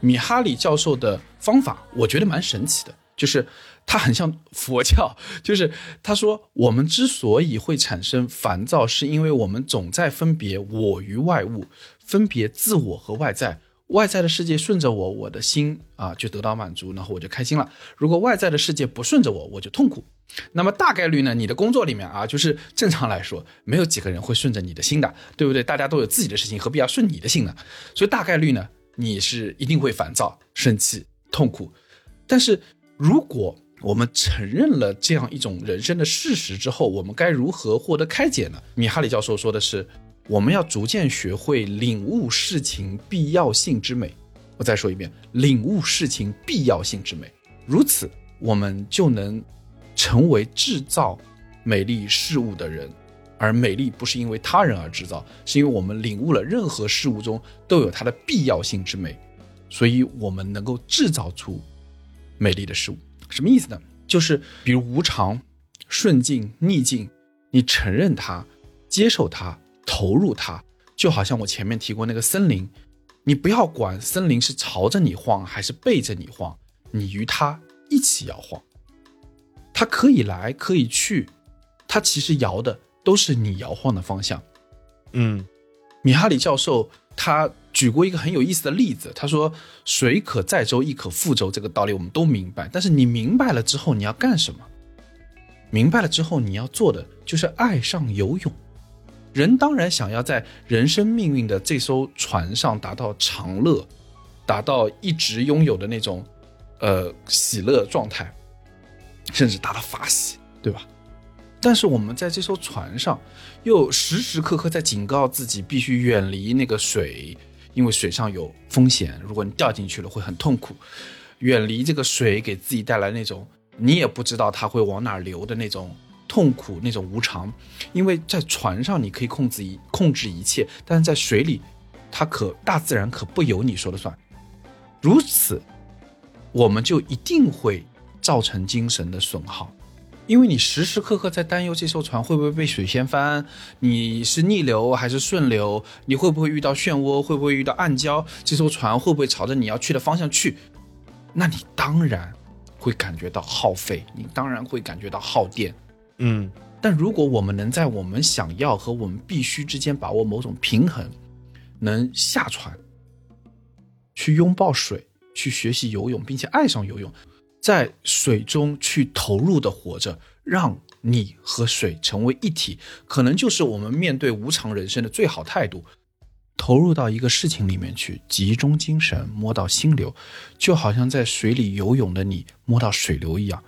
米哈里教授的方法，我觉得蛮神奇的，就是他很像佛教，就是他说我们之所以会产生烦躁，是因为我们总在分别我与外物，分别自我和外在。外在的世界顺着我，我的心啊就得到满足，然后我就开心了。如果外在的世界不顺着我，我就痛苦。那么大概率呢，你的工作里面啊，就是正常来说，没有几个人会顺着你的心的，对不对？大家都有自己的事情，何必要顺你的心呢？所以大概率呢，你是一定会烦躁、生气、痛苦。但是如果我们承认了这样一种人生的事实之后，我们该如何获得开解呢？米哈里教授说的是，我们要逐渐学会领悟事情必要性之美。我再说一遍，领悟事情必要性之美，如此我们就能成为制造美丽事物的人。而美丽不是因为他人而制造，是因为我们领悟了任何事物中都有它的必要性之美，所以我们能够制造出美丽的事物。什么意思呢？就是比如无常、顺境、逆境，你承认它，接受它，投入它，就好像我前面提过那个森林，你不要管森林是朝着你晃还是背着你晃，你与它一起摇晃。它可以来，可以去，它其实摇的都是你摇晃的方向。嗯米哈里教授他举过一个很有意思的例子，他说“水可载舟，亦可覆舟”，这个道理我们都明白。但是你明白了之后，你要干什么？明白了之后，你要做的就是爱上游泳。人当然想要在人生命运的这艘船上达到长乐，达到一直拥有的那种呃喜乐状态，甚至达到法喜，对吧？但是我们在这艘船上，又时时刻刻在警告自己必须远离那个水，因为水上有风险，如果你掉进去了会很痛苦。远离这个水，给自己带来那种你也不知道它会往哪流的那种痛苦、那种无常。因为在船上你可以控制一控制一切，但是在水里，它可大自然可不由你说了算。如此，我们就一定会造成精神的损耗。因为你时时刻刻在担忧这艘船会不会被水掀翻，你是逆流还是顺流，你会不会遇到漩涡，会不会遇到暗礁，这艘船会不会朝着你要去的方向去，那你当然会感觉到耗费，你当然会感觉到耗电。嗯但如果我们能在我们想要和我们必须之间把握某种平衡，能下船，去拥抱水，去学习游泳，并且爱上游泳，在水中去投入的活着，让你和水成为一体，可能就是我们面对无常人生的最好态度。投入到一个事情里面去，集中精神，摸到心流，就好像在水里游泳的你摸到水流一样，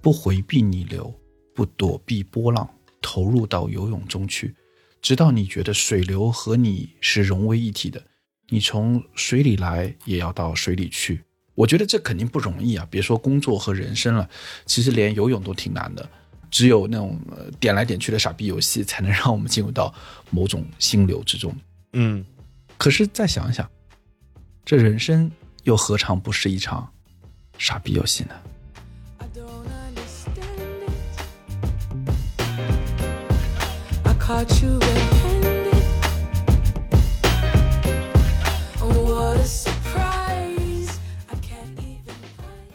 不回避逆流，不躲避波浪，投入到游泳中去，直到你觉得水流和你是融为一体的。你从水里来，也要到水里去。我觉得这肯定不容易啊！别说工作和人生了，其实连游泳都挺难的。只有那种、呃、点来点去的傻逼游戏，才能让我们进入到某种心流之中。嗯，可是再想想，这人生又何尝不是一场傻逼游戏呢？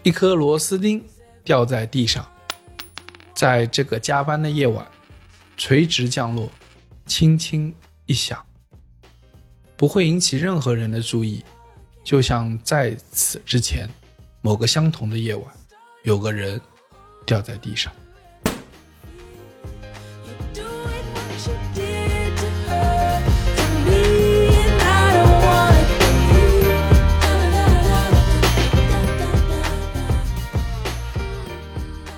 一颗螺丝钉掉在地上，在这个加班的夜晚，垂直降落，轻轻一响，不会引起任何人的注意，就像在此之前，某个相同的夜晚，有个人掉在地上。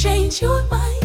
change your mind.